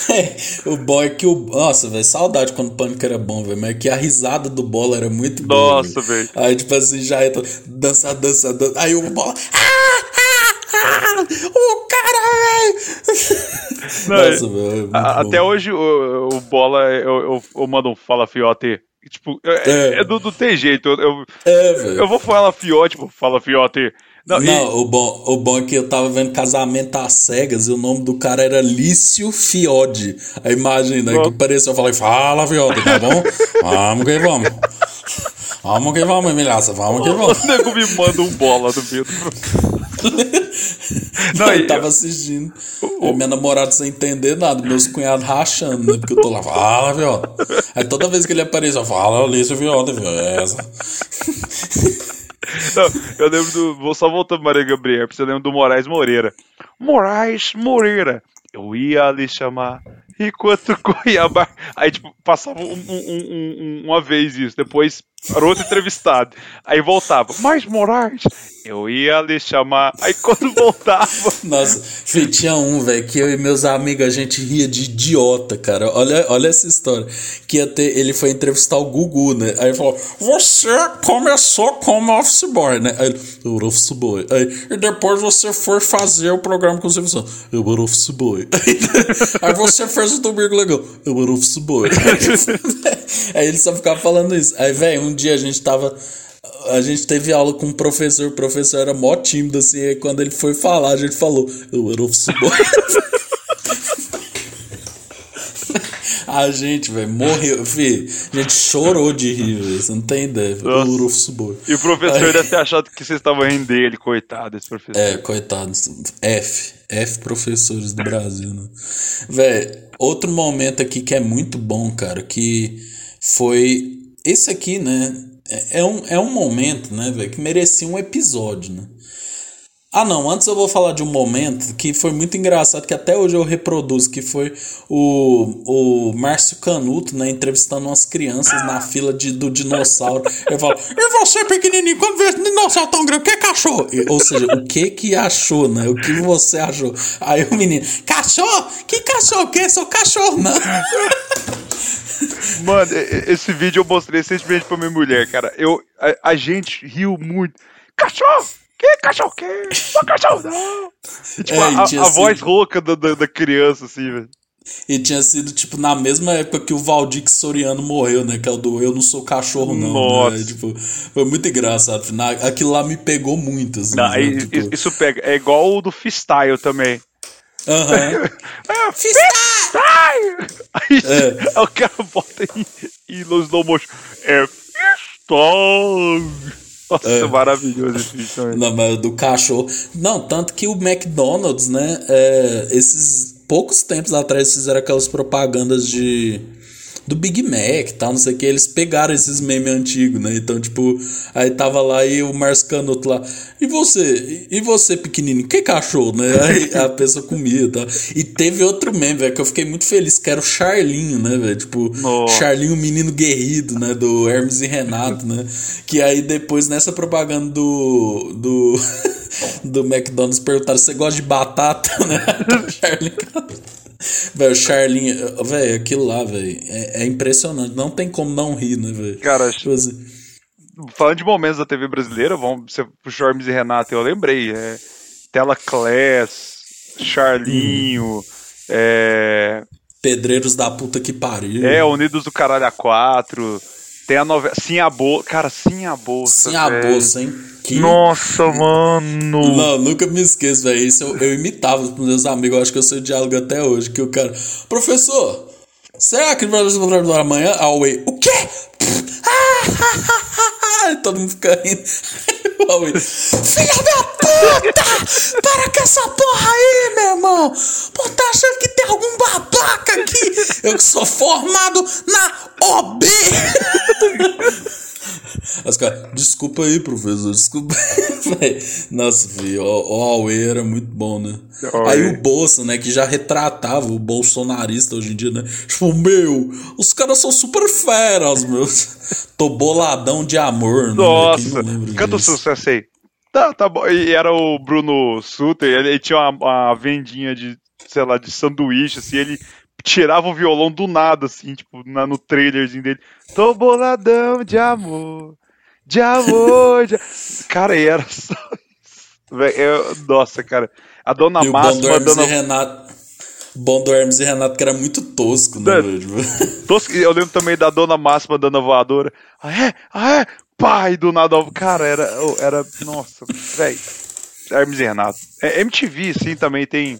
É, o boy que o. Nossa, velho, saudade quando o pânico era bom, velho. Mas que a risada do bola era muito boa. Nossa, velho. Aí, tipo assim, já entra. Dança, dança, dança. Aí o bola. Ah, ah, o cara, velho! Nossa, velho. é muito A- bom. Até hoje o, o Bola, eu, eu, eu mando um fala fiote. Tipo, é, É. é do, do tem jeito. Eu, eu, É, eu vou falar fiote, tipo, fala fiote. Não, e- Não, o bom, o bom é que eu tava vendo casamento às cegas e o nome do cara era Lício Fiode. A imagem, né? Que parecia, eu falei, fala, Fiode, tá bom? Vamos que vamos. Vamos que vamos, Emilhaça, vamos que vamos. o nego me manda um bola do do Não, eu tava assistindo. Aí minha namorada sem entender nada, meus cunhados rachando, né? Porque eu tô lá, fala, Fiode. Aí toda vez que ele aparece, eu falo, viu? É essa. Não, eu lembro do. Vou só voltar pro Maria Gabriel, porque eu lembro do Moraes Moreira. Moraes Moreira. Eu ia lhe chamar enquanto Cuiabá. Aí, tipo, passava um- um- um- uma vez isso, depois era outro entrevistado. Aí voltava, mas Moraes, eu ia lhe chamar. Aí quando voltava. Nossa, filho, tinha um, velho, que eu e meus amigos a gente ria de idiota, cara. Olha, olha essa história. Que ia ter, ele foi entrevistar o Gugu, né? Aí falou: Você começou como office boy, né? Aí ele, eu era office boy. Aí, e depois você foi fazer o programa com o Santos. Eu era office boy. Aí, aí você fez o domingo legal. Eu era office boy. Aí ele só ficava falando isso. Aí, velho, um dia a gente tava. A gente teve aula com um professor, o professor era mó tímido, assim, aí quando ele foi falar, a gente falou, eu era office a gente, velho, morreu, filho, a gente chorou de rir, velho, você não tem ideia, Nossa. era office boy. E o professor Aí- deve ter achado que vocês estavam rindo dele, coitado, esse professor. É, coitados. F. F professores do Brasil, né? Véi, outro momento aqui que é muito bom, cara, que foi. Esse aqui, né? É é um, é um momento, né, velho, que merecia um episódio, né? Ah, não, antes eu vou falar de um momento que foi muito engraçado, que até hoje eu reproduzo, que foi o, o Márcio Canuto, né, entrevistando umas crianças na fila de, do dinossauro. Eu falo, e você, pequenininho, quando vê esse dinossauro tão grande, o que que? E- Ou seja, o que que achou, né? O que você achou? Aí o menino, cachorro? Que cachorro? Que sou cachorro, não? Mano, esse vídeo eu mostrei recentemente pra minha mulher, cara. Eu, a, a gente riu muito. Cachorro! Que cachorro que? Não cachorro não! E, tipo, É, a, a sido- voz rouca da, da, da criança, assim, velho. E tinha sido, tipo, na mesma época que o Valdir Soriano morreu, né? Que é o do Eu Não Sou Cachorro, não. Nossa. Né? Tipo, foi muito engraçado. Na- Aquilo lá me pegou muito, assim. Não, né? Tipo, Isso pega. É igual o do freestyle também. Aham. É, Freestyle! freestyle! Aí, É. aí o cara bota em, em no slow motion. É freestyle! Nossa, É. maravilhoso esse também. Não, mas do cachorro. Não, tanto que o McDonald's, né? é, esses poucos tempos atrás fizeram aquelas propagandas de do Big Mac tal, não sei o que. Eles pegaram esses memes antigos, né? Então, tipo, aí tava lá e o Márcio Canuto lá. E você? E você, pequenininho? O que cachorro, né? Aí a pessoa comia e tal. E teve outro meme, velho, que eu fiquei muito feliz, que era o Charlinho, né, velho? Tipo, Nossa. Charlinho, menino guerrido, né? Do Hermes e Renato, né? Que aí depois nessa propaganda do. do. do McDonald's perguntaram: você gosta de batata, né? O Charlinho. Velho, o Charlinho, velho, aquilo lá, velho, é, é impressionante. Não tem como não rir, né, velho? Cara, Tipo assim, falando de momentos da TV brasileira, vamos, você puxou Hermes e Renato, eu lembrei. É, Tela Class, Charlinho, é, pedreiros da puta que pariu. é, Unidos do Caralho A4, tem a novela. Sim, a Bolsa. Cara, sim, a Bolsa. Sim, a bolsa, hein? Que... Nossa, mano. Não, nunca me esqueço, velho. Isso eu, eu imitava pros meus amigos, eu acho que eu sei o diálogo até hoje. Que o cara, professor, será que vai fazer amanhã? Away, o quê? E Todo mundo fica rindo. Filha da puta! Para com essa porra aí, meu irmão! Pô, tá achando que tem algum babaca aqui? Eu que sou formado na OB! Os caras, desculpa aí, professor, desculpa. Nossa, filho, o, o Aue era muito bom, né? Aí o Bolsa, né, que já retratava o bolsonarista hoje em dia, né? Tipo, meu, os caras são super feras, meus. Tô boladão de amor, né? Nossa, lembra canta o sucesso aí. Tá, tá bom. E era o Bruno Suter, ele, ele tinha uma, uma vendinha de, sei lá, de sanduíche, assim, ele tirava o violão do nada, assim, tipo, na- no trailerzinho dele. Tô boladão de amor, de amor, de... Cara, e era só isso. Eu- nossa, cara. A dona E o bom do Máxima Hermes dando... e Renato. o Bom do Hermes e Renato, que era muito tosco, né, velho? Tipo, Tosco- Eu lembro também da dona Máxima dando a voadora. Ah, é? Ah, é? Pai do nada. Cara, era. era nossa, velho. Hermes e Renato. É, MTV, sim, também tem.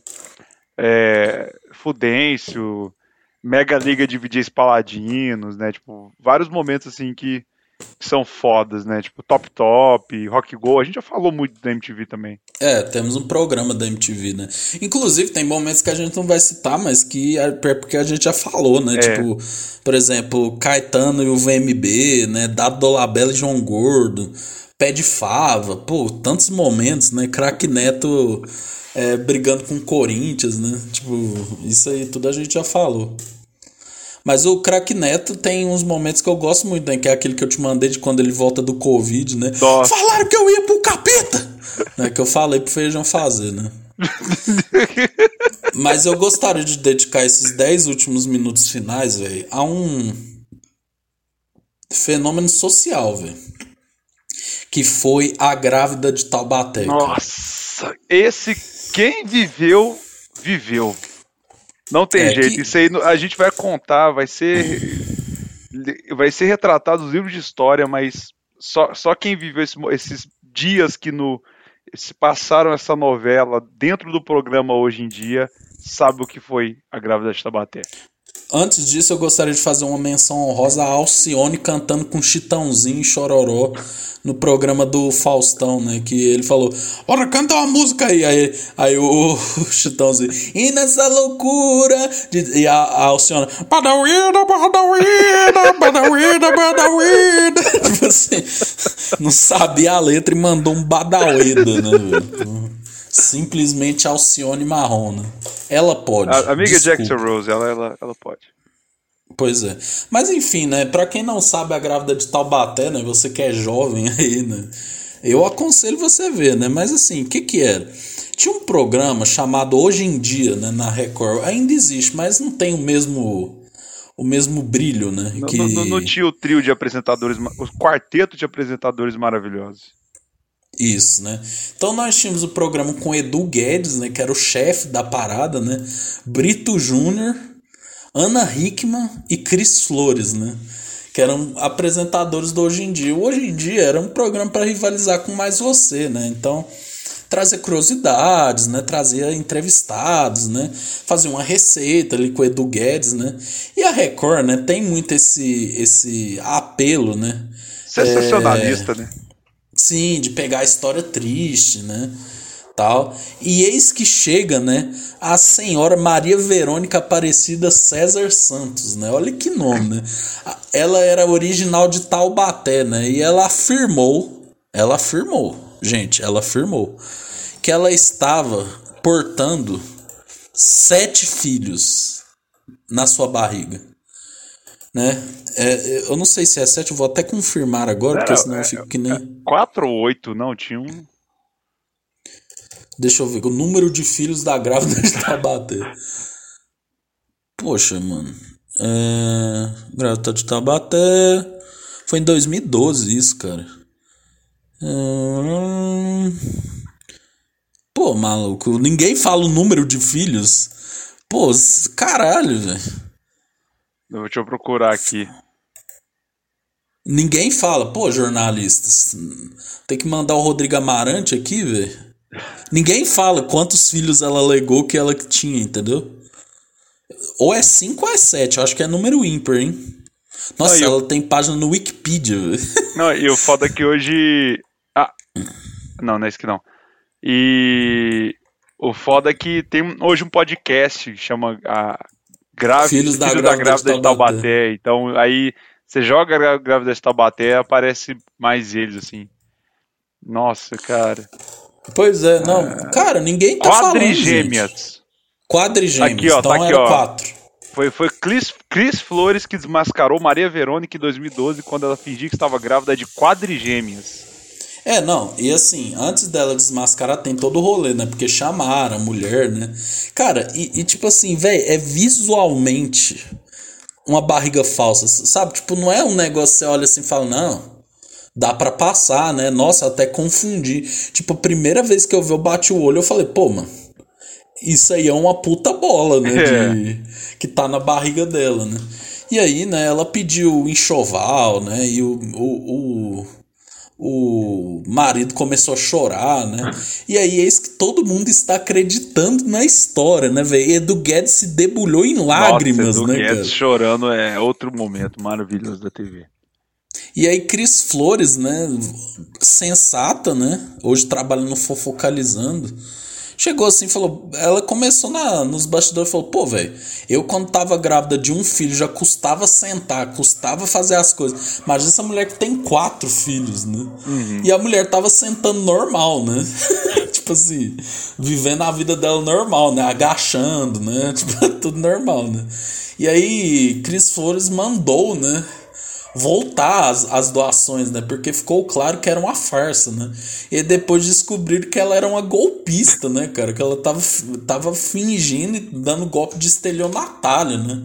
É, Fudêncio, Mega Liga de DJs Paladinos, né? Tipo, vários momentos assim que, que são fodas, né? Tipo, Top Top, Rock Go. A gente já falou muito da MTV também. É, temos um programa da MTV, né? Inclusive, tem momentos que a gente não vai citar, mas que é porque a gente já falou, né? É. Tipo, por exemplo, Caetano e o VMB, né? Dado Dolabella e João Gordo, Pé de Fava, pô, tantos momentos, né? Craque Neto é, brigando com o Corinthians, né? Tipo, isso aí tudo a gente já falou. Mas o Craque Neto tem uns momentos que eu gosto muito, né? Que é aquele que eu te mandei de quando ele volta do Covid, né? Nossa. Falaram que eu ia pro capeta! né? Que eu falei pro Feijão fazer, né? Mas eu gostaria de dedicar esses 10 últimos minutos finais, velho, a um fenômeno social, velho. Que foi a grávida de Taubaté. Nossa, esse. Quem viveu, viveu. Não tem É, jeito. que- Isso aí a gente vai contar, vai ser. Vai ser retratado nos livros de história, mas só, só quem viveu esse esses dias que no, se passaram essa novela dentro do programa hoje em dia sabe o que foi a grávida de Tabaté. Antes disso, eu gostaria de fazer uma menção honrosa a Alcione cantando com Chitãozinho e Chororó no programa do Faustão, né? Que ele falou, bora cantar uma música aí. Aí, aí o, o Chitãozinho, e nessa loucura. de- e a, a Alcione, badawida, badawida, badawida, badawida. Tipo assim, não sabia a letra e mandou um badawida, né? velho? Simplesmente Alcione Marrom, né? Ela pode. A amiga desculpa. Jackson Rose, ela, ela, ela pode. Pois é. Mas enfim, né? Pra quem não sabe a grávida de Taubaté, né? Você que é jovem aí, né? Eu aconselho você ver, né? Mas assim, o que que era? Tinha um programa chamado Hoje em Dia, né? Na Record. Ainda existe, mas não tem o mesmo o mesmo brilho, né? Não, que... não- não- não tinha o trio de apresentadores, o quarteto de apresentadores maravilhosos. Isso, né? Então nós tínhamos o programa com Edu Guedes, né? Que era o chefe da parada, né? Brito Júnior, Ana Hickman e Cris Flores, né? Que eram apresentadores do Hoje em Dia. O Hoje em Dia era um programa para rivalizar com Mais Você, né? Então trazia curiosidades, né? Trazia entrevistados, né? Fazia uma receita ali com o Edu Guedes, né? E a Record, né? Tem muito esse, esse apelo, né? Sensacionalista, né? Sim, de pegar a história triste, né? tal. E eis que chega, né, a senhora Maria Verônica Aparecida César Santos, né? Olha que nome, né? Ela era original de Taubaté, né? E ela afirmou, ela afirmou, gente, ela afirmou que ela estava portando sete filhos na sua barriga, né? É, eu não sei se é sete, eu vou até confirmar agora, porque senão eu fico que nem. É, quatro ou oito, não, tinha um. Deixa eu ver, o número de filhos da grávida de Taubaté. Poxa, mano. É... Grávida de Taubaté. Foi em 2012 isso, cara. É... Pô, maluco, ninguém fala o número de filhos. Pô, caralho, velho. Deixa eu procurar aqui. Ninguém fala, pô, jornalistas. Tem que mandar o Rodrigo Amarante aqui, velho. Ninguém fala quantos filhos ela alegou que ela tinha, entendeu? Ou é 5 ou é 7, eu acho que é número ímpar, hein? Nossa, não, ela eu... tem página no Wikipedia. Não, e o foda é que hoje. Ah! Não, não é isso que não. E o foda é que tem hoje um podcast que chama a Grave, Filhos da, Filho da Grávida de Taubaté. Taubaté. Então aí você joga a Grávida de Taubaté aparece mais eles, assim. Nossa, cara. Pois é, não. Ah, cara, ninguém tá Quadrigêmeas. falando. Quadrigêmeas. Aqui, ó, tá então tá aqui, ó. quatro. Foi, foi Cris, Cris Flores que desmascarou Maria Verônica em 2012 quando ela fingiu que estava grávida de quadrigêmeas. É, não, e assim, antes dela desmascarar tem todo o rolê, né? Porque chamaram a mulher, né? Cara, e, e tipo assim, velho, é visualmente uma barriga falsa, sabe? Tipo, não é um negócio que você olha assim e fala, não, dá para passar, né? Nossa, até confundi. Tipo, a primeira vez que eu vi, eu bati o olho, eu falei, pô, mano, isso aí é uma puta bola, né? É. De, que tá na barriga dela, né? E aí, né, ela pediu enxoval, né? E o, o, o, o marido começou a chorar, né? E aí eis que todo mundo está acreditando na história, né, velho? Edu Guedes se debulhou em lágrimas, Nossa, Edu né, Guedes cara? chorando é outro momento maravilhoso da TV. E aí Cris Flores, né, sensata, né, hoje trabalha no Fofocalizando, chegou assim falou, ela começou na, nos bastidores e falou, pô, velho, eu quando tava grávida de um filho já custava sentar, custava fazer as coisas. Imagina essa mulher que tem quatro filhos, né? Uhum. E a mulher tava sentando normal, né? tipo assim, vivendo a vida dela normal, né? Agachando, né? Tipo, tudo normal, né? E aí Cris Flores mandou, né? Voltar as, as doações, né? Porque ficou claro que era uma farsa, né? E depois descobriram que ela era uma golpista, né, cara? Que ela tava, tava fingindo e dando golpe de estelionatário, né?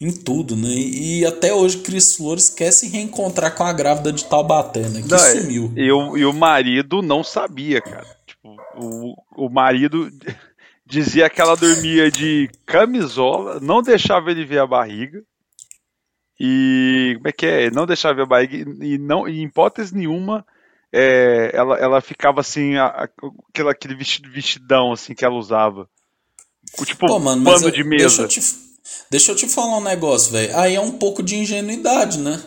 Em tudo, né? E, e até hoje Cris Flores quer se reencontrar com a grávida de Taubaté, né? Que não, é, sumiu. E o, e o marido não sabia, cara. Tipo, o, o marido dizia que ela dormia de camisola, não deixava ele ver a barriga. E como é que é? Não deixava ver a barriga e não, em hipótese nenhuma, é, ela, ela ficava assim, a, a, aquele, aquele vestido, vestidão assim que ela usava. Tipo, Pô, mano, pano de mesa. Deixa eu, te, deixa eu te falar um negócio, velho. Aí é um pouco de ingenuidade, né?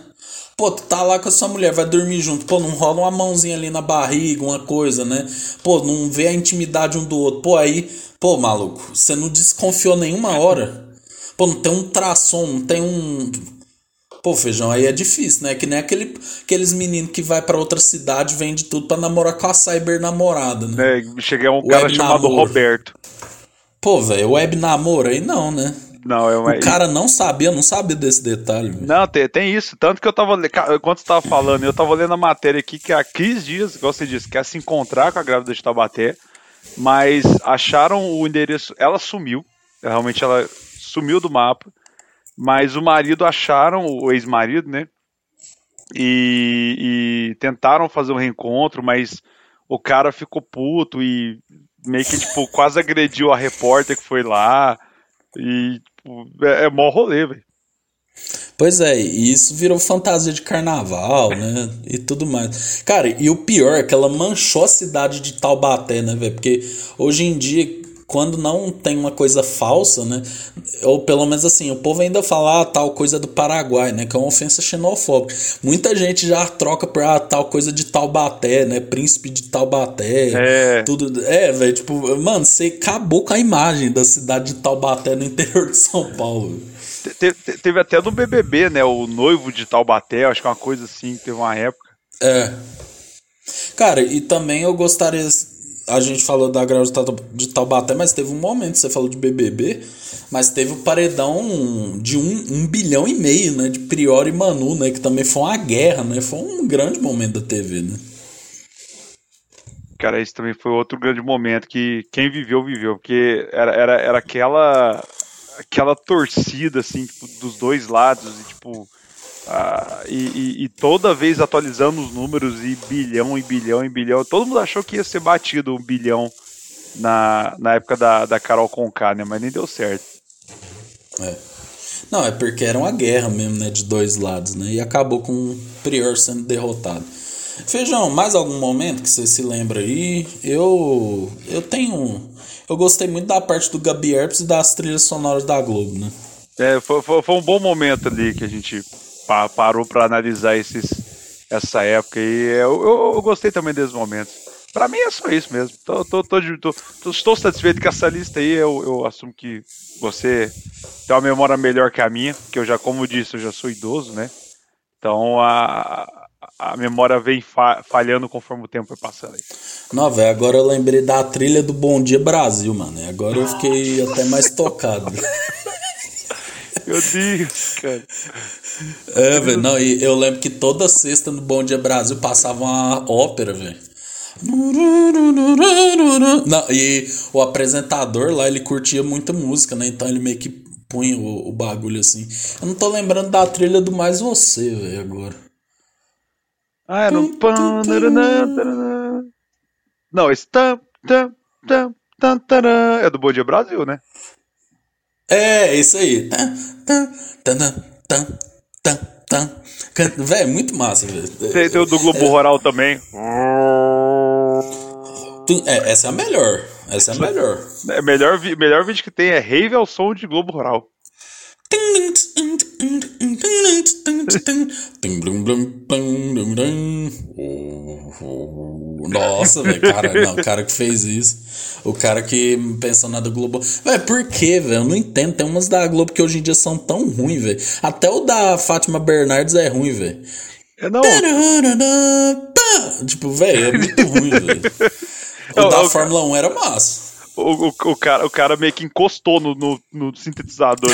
Pô, tu tá lá com a sua mulher, vai dormir junto. Pô, não rola uma mãozinha ali na barriga, uma coisa, né? Pô, não vê a intimidade um do outro. Pô, aí, pô, maluco, você não desconfiou nenhuma hora. Pô, não tem um traçom, não tem um. Pô, feijão, aí é difícil, né? Que nem aquele, aqueles meninos que vai para outra cidade, vende tudo para namorar com a cyber namorada, né? É, cheguei a um web cara chamado namoro. Roberto. Pô, velho, web namoro aí não, né? Não, é uma... O cara não sabia, não sabia desse detalhe. Véio. Não, tem, tem isso. Tanto que eu tava. Enquanto você tava falando, eu tava lendo a matéria aqui que há 15 dias, igual você disse, quer se encontrar com a grávida de Tabaté, mas acharam o endereço. Ela sumiu. Realmente ela sumiu do mapa. Mas o marido acharam, o ex-marido, né? E, e, tentaram fazer um reencontro, mas o cara ficou puto e meio que, tipo, quase agrediu a repórter que foi lá. E, tipo, é, é mó rolê, velho. Pois é, e isso virou fantasia de carnaval, né? E tudo mais. Cara, e o pior é que ela manchou a cidade de Taubaté, né, velho? Porque hoje em dia quando não tem uma coisa falsa, né? Ou pelo menos assim, o povo ainda fala ah, tal coisa do Paraguai, né? Que é uma ofensa xenofóbica. Muita gente já troca por ah, tal coisa de Taubaté, né? Príncipe de Taubaté. É. Tudo. É, velho, tipo, mano, você acabou com a imagem da cidade de Taubaté no interior de São Paulo. Te, te, teve até no BBB, né? O noivo de Taubaté, acho que é uma coisa assim, teve uma época. É. Cara, e também eu gostaria a gente falou da grau de Taubaté, mas teve um momento, você falou de BBB, mas teve o paredão de um, um bilhão e meio, né, de Priori e Manu, né, que também foi uma guerra, né, foi um grande momento da TV, né. Cara, esse também foi outro grande momento que quem viveu, viveu, porque era, era, era aquela aquela torcida, assim, tipo, dos dois lados, e tipo ah, e, e, e, toda vez atualizando os números e bilhão, e bilhão, e bilhão. Todo mundo achou que ia ser batido um bilhão na, na época da, da Carol Conká, né? Mas nem deu certo. É. Não, é porque era uma guerra mesmo, né? De dois lados, né? E acabou com o Prior sendo derrotado. Feijão, mais algum momento que você se lembra aí? Eu eu tenho. Eu gostei muito da parte do Gabi Herpes e das trilhas sonoras da Globo, né? É, foi, foi, foi um bom momento ali que a gente pa parou para analisar esses, essa época e eu, eu, eu gostei também desses momentos. Para mim é só isso mesmo. Tô, tô, tô, tô, estou satisfeito com essa lista aí. Eu, eu assumo que você tem uma memória melhor que a minha, porque eu já, como disse, eu já sou idoso, né? Então a, a memória vem fa falhando conforme o tempo vai passando aí. Não, velho, agora eu lembrei da trilha do Bom Dia Brasil, mano. Agora eu fiquei até mais tocado. Meu Deus, cara. É, velho, não, e eu lembro que toda sexta no Bom Dia Brasil passava uma ópera, velho. Não, e o apresentador lá, ele curtia muita música, né? Então ele meio que punha o, o bagulho assim. Eu não tô lembrando da trilha do Mais Você, velho, agora. Ah, era um... Não, esse tam, tam, tam, tam, tam, é do Bom Dia Brasil, né? É, isso aí. Véi, muito massa, velho. Tem, tem o do Globo é, Rural também. É, essa é a melhor. Essa é a melhor. É, melhor, melhor vídeo que tem é Rave ao som de Globo Rural. Nossa, velho, cara, não, o cara que fez isso. O cara que pensou na da Globo. Véi, por quê, velho? Eu não entendo. Tem umas da Globo que hoje em dia são tão ruins, velho. Até o da Fátima Bernardes é ruim, velho. É não. Tipo, velho, é muito ruim, velho. O da Fórmula 1 era massa o, o, o, cara, o cara meio que encostou no, no, no sintetizador. O,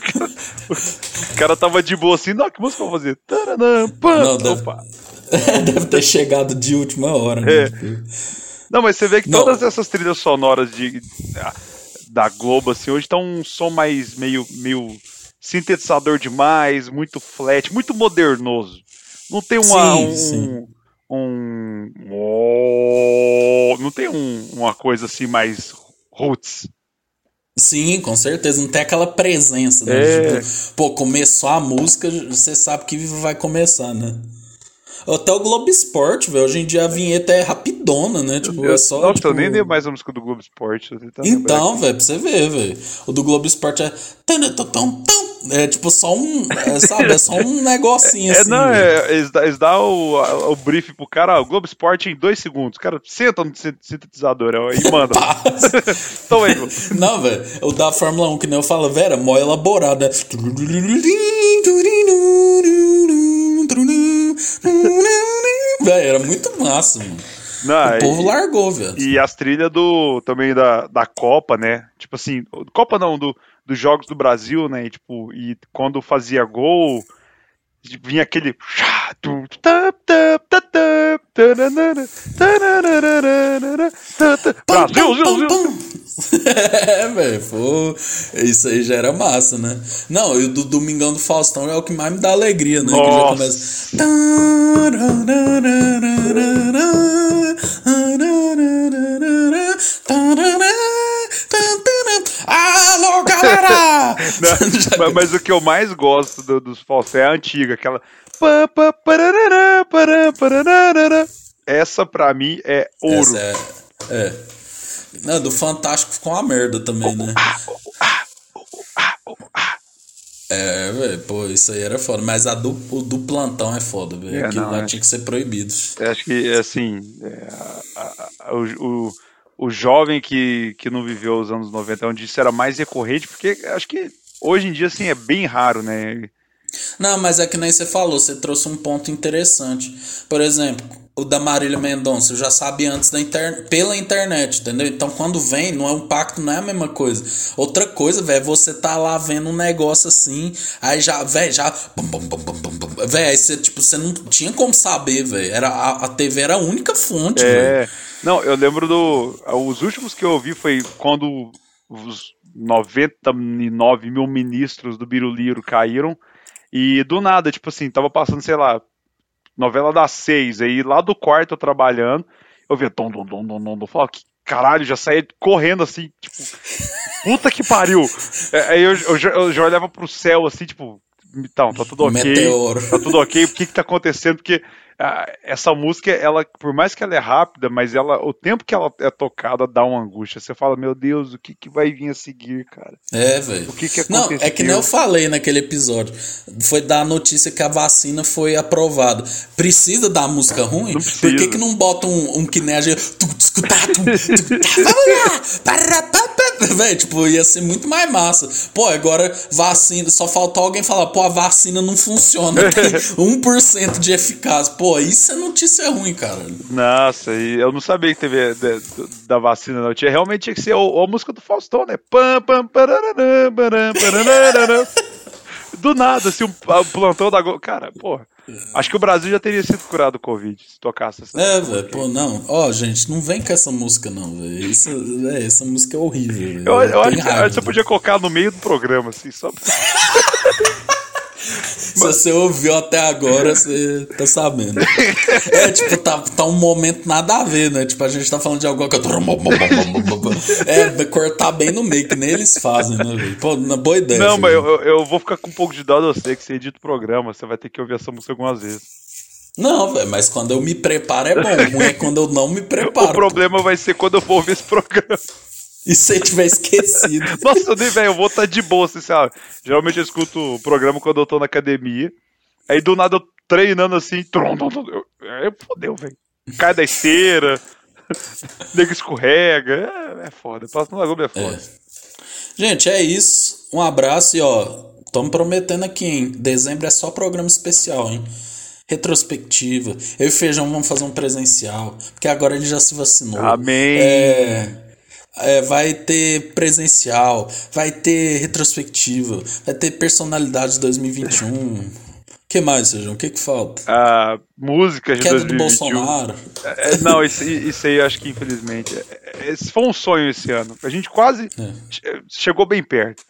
cara, o, cara, tava de boa assim, não, que música eu vou fazer? Taranã, pã, não, deve, deve, ter chegado de última hora. Né? É. Não, mas você vê que não. todas essas trilhas sonoras de, da Globo, assim, hoje tá um som mais meio, meio sintetizador demais, muito flat, muito modernoso. Não tem uma, sim, um, sim um. não tem um, uma coisa assim mais roots. Sim, com certeza. Não tem aquela presença, né? É. Tipo, pô, começou a música, você sabe que vai começar, né? Até o Globo Esporte, velho. Hoje em dia a vinheta é rapidona, né? Tipo, eu, é só. Nossa, tipo... eu nem dei mais a música do Globo Esporte. Então, velho, pra você ver, velho. O do Globo Esporte é. É tipo só um. É, sabe? É só um negocinho é, assim. Não, é, eles dão dá o, o brief pro cara, o Globo Esporte em dois segundos. Cara senta no sintetizador e manda. então aí, Não, velho. O da Fórmula 1, que nem eu falo, velho, é mó elaborado. É... velho, era muito massa, mano. Não, o povo e, largou, velho. E as trilhas do também da, da Copa, né? Tipo assim, Copa não, do, dos jogos do Brasil, né? E, tipo, e quando fazia gol, vinha aquele. Brasil, Brasil, É, velho, isso aí já era massa, né? Não, e o do Domingão do Faustão é o que mais me dá alegria, né? Nossa. Que já começa. Alô, galera! Não, mas, mas, o que eu mais gosto do, dos Faustão é a antiga, aquela. Essa pra mim é ouro. Essa é, é. Não, do Fantástico ficou uma merda também, né? É, velho, pô, isso aí era foda. Mas a do, o do plantão é foda, velho. É, Aquilo não, lá é. tinha que ser proibido. Eu acho que, assim, é, a- a- o, o, o jovem que, que não viveu os anos 90, onde isso era mais recorrente, porque acho que hoje em dia, assim, é bem raro, né? Não, mas é que nem você falou, você trouxe um ponto interessante. Por exemplo, o da Marília Mendonça, eu já sabia antes da inter... pela internet, entendeu? Então quando vem, não é um pacto, não é a mesma coisa. Outra coisa, velho, você tá lá vendo um negócio assim, aí já, velho, já. Velho, aí você, tipo, você não tinha como saber, velho. Era a, a TV era a única fonte, velho. Não, eu lembro do. Os últimos que eu ouvi foi quando os 99 mil ministros do Biruliro caíram. E do nada, tipo assim, tava passando, sei lá, novela das seis, aí lá do quarto eu trabalhando, eu via tom, tom, tom, tom, tom, tom, falava, que caralho, já saía correndo assim, tipo, puta que pariu. É, Aí eu, eu, já- eu já olhava pro céu assim, tipo, então, tá tudo ok. Meteoro. Tá tudo ok, o que que tá acontecendo? Porque essa música, ela, por mais que ela é rápida, mas ela, o tempo que ela é tocada dá uma angústia. Você fala, meu Deus, o que que vai vir a seguir, cara? É, velho. O que que Não, aconteceu? é que nem eu falei naquele episódio. Foi dar a notícia que a vacina foi aprovada. Precisa da música ruim? Não Por que, que não bota um, um que nem a gente. Véi, tipo, ia ser muito mais massa. Pô, agora vacina, só faltou alguém falar, pô, a vacina não funciona, tem 1% de eficácia. Pô, isso é notícia ruim, cara. Nossa, e eu não sabia que teve da, da vacina, não. Tinha, realmente tinha que ser ou a música do Faustão, né? Pam, pam, parararã, param, parararã. Do nada, assim, um, o plantão da. Cara, porra. Acho que o Brasil já teria sido curado do Covid se tocasse essa. É, velho, pô, não. Ó, gente, não vem com essa música, não, velho. É, essa música é horrível, velho. Eu, eu acho tenho que você podia colocar no meio do programa, assim, só pra... Se você ouviu até agora, você tá sabendo. É, tipo, tá, tá um momento nada a ver, né? Tipo, a gente tá falando de alguma coisa. É, cortar bem no meio, que nem eles fazem, né, velho? Pô, na boa ideia. Não, mas velho. eu, eu, eu vou ficar com um pouco de dó de você, que você edita o programa, você vai ter que ouvir essa música algumas vezes. Não, velho, mas quando eu me preparo é bom. É quando eu não me preparo. O problema vai ser quando eu for ouvir esse programa. E se você tiver esquecido. Nossa, eu nem, velho, eu vou estar de boa, assim, sabe? Geralmente eu escuto o programa quando eu tô na academia. Aí do nada eu treinando assim, trum, trum, trum, eu, eu fodeu, velho. Cai da esteira, nego escorrega. É, é foda. Passa no Lagoa é foda. Gente, é isso. Um abraço e ó, estamos prometendo aqui, hein? Dezembro é só programa especial, hein? Retrospectiva. Eu e Feijão vamos fazer um presencial, porque agora ele já se vacinou. Amém. É, é, vai ter presencial, vai ter retrospectiva, vai ter personalidade 2021. O que mais, Feijão? O que que falta? A música de Queda do 2021. Bolsonaro. É, não, isso, isso aí eu acho que infelizmente. é- é- Esse foi um sonho esse ano. A gente quase che- chegou bem perto.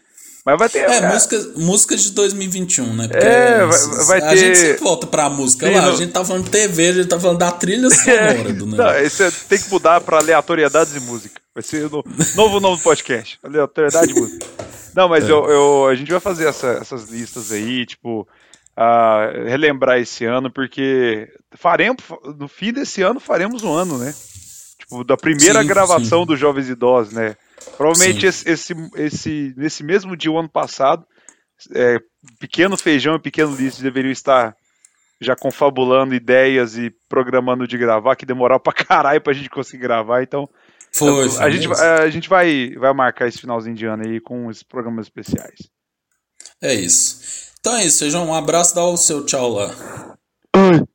Mas vai ter. É, é, músicas, músicas de 2021, né? Porque É, vai- vai a ter- gente sempre volta pra música. Sim, lá, não- A gente tá falando de TV, a gente tá falando da trilha sonora do Não, negócio. esse é- tem que mudar pra aleatoriedades e música. Vai ser o novo nome do podcast. Aleatoriedade e música. Não, mas eu, eu- a gente vai fazer essa- essas listas aí, tipo, relembrar esse ano, porque faremos, no fim desse ano, faremos um ano, né? Tipo, da primeira Sim, gravação sim. dos Jovens Idosos, né? Provavelmente esse, esse, esse- nesse mesmo dia, o ano passado, é, Pequeno Feijão e Pequeno Lixo deveriam estar já confabulando ideias e programando de gravar, que demorou pra caralho pra gente conseguir gravar, então Foi, a, foi gente, a gente vai, vai marcar esse finalzinho de ano aí com esses programas especiais. É isso. Então é isso, Feijão. Um abraço, dá o seu tchau lá.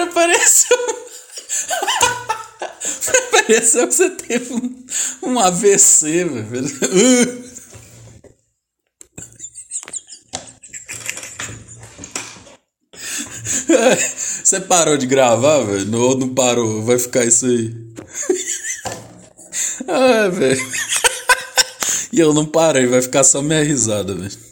Cara, pareceu. pareceu que você teve um, um AVC, velho. Você parou de gravar, velho? Ou não parou? Vai ficar isso aí. ah, velho. E eu não parei, vai ficar só minha risada, velho.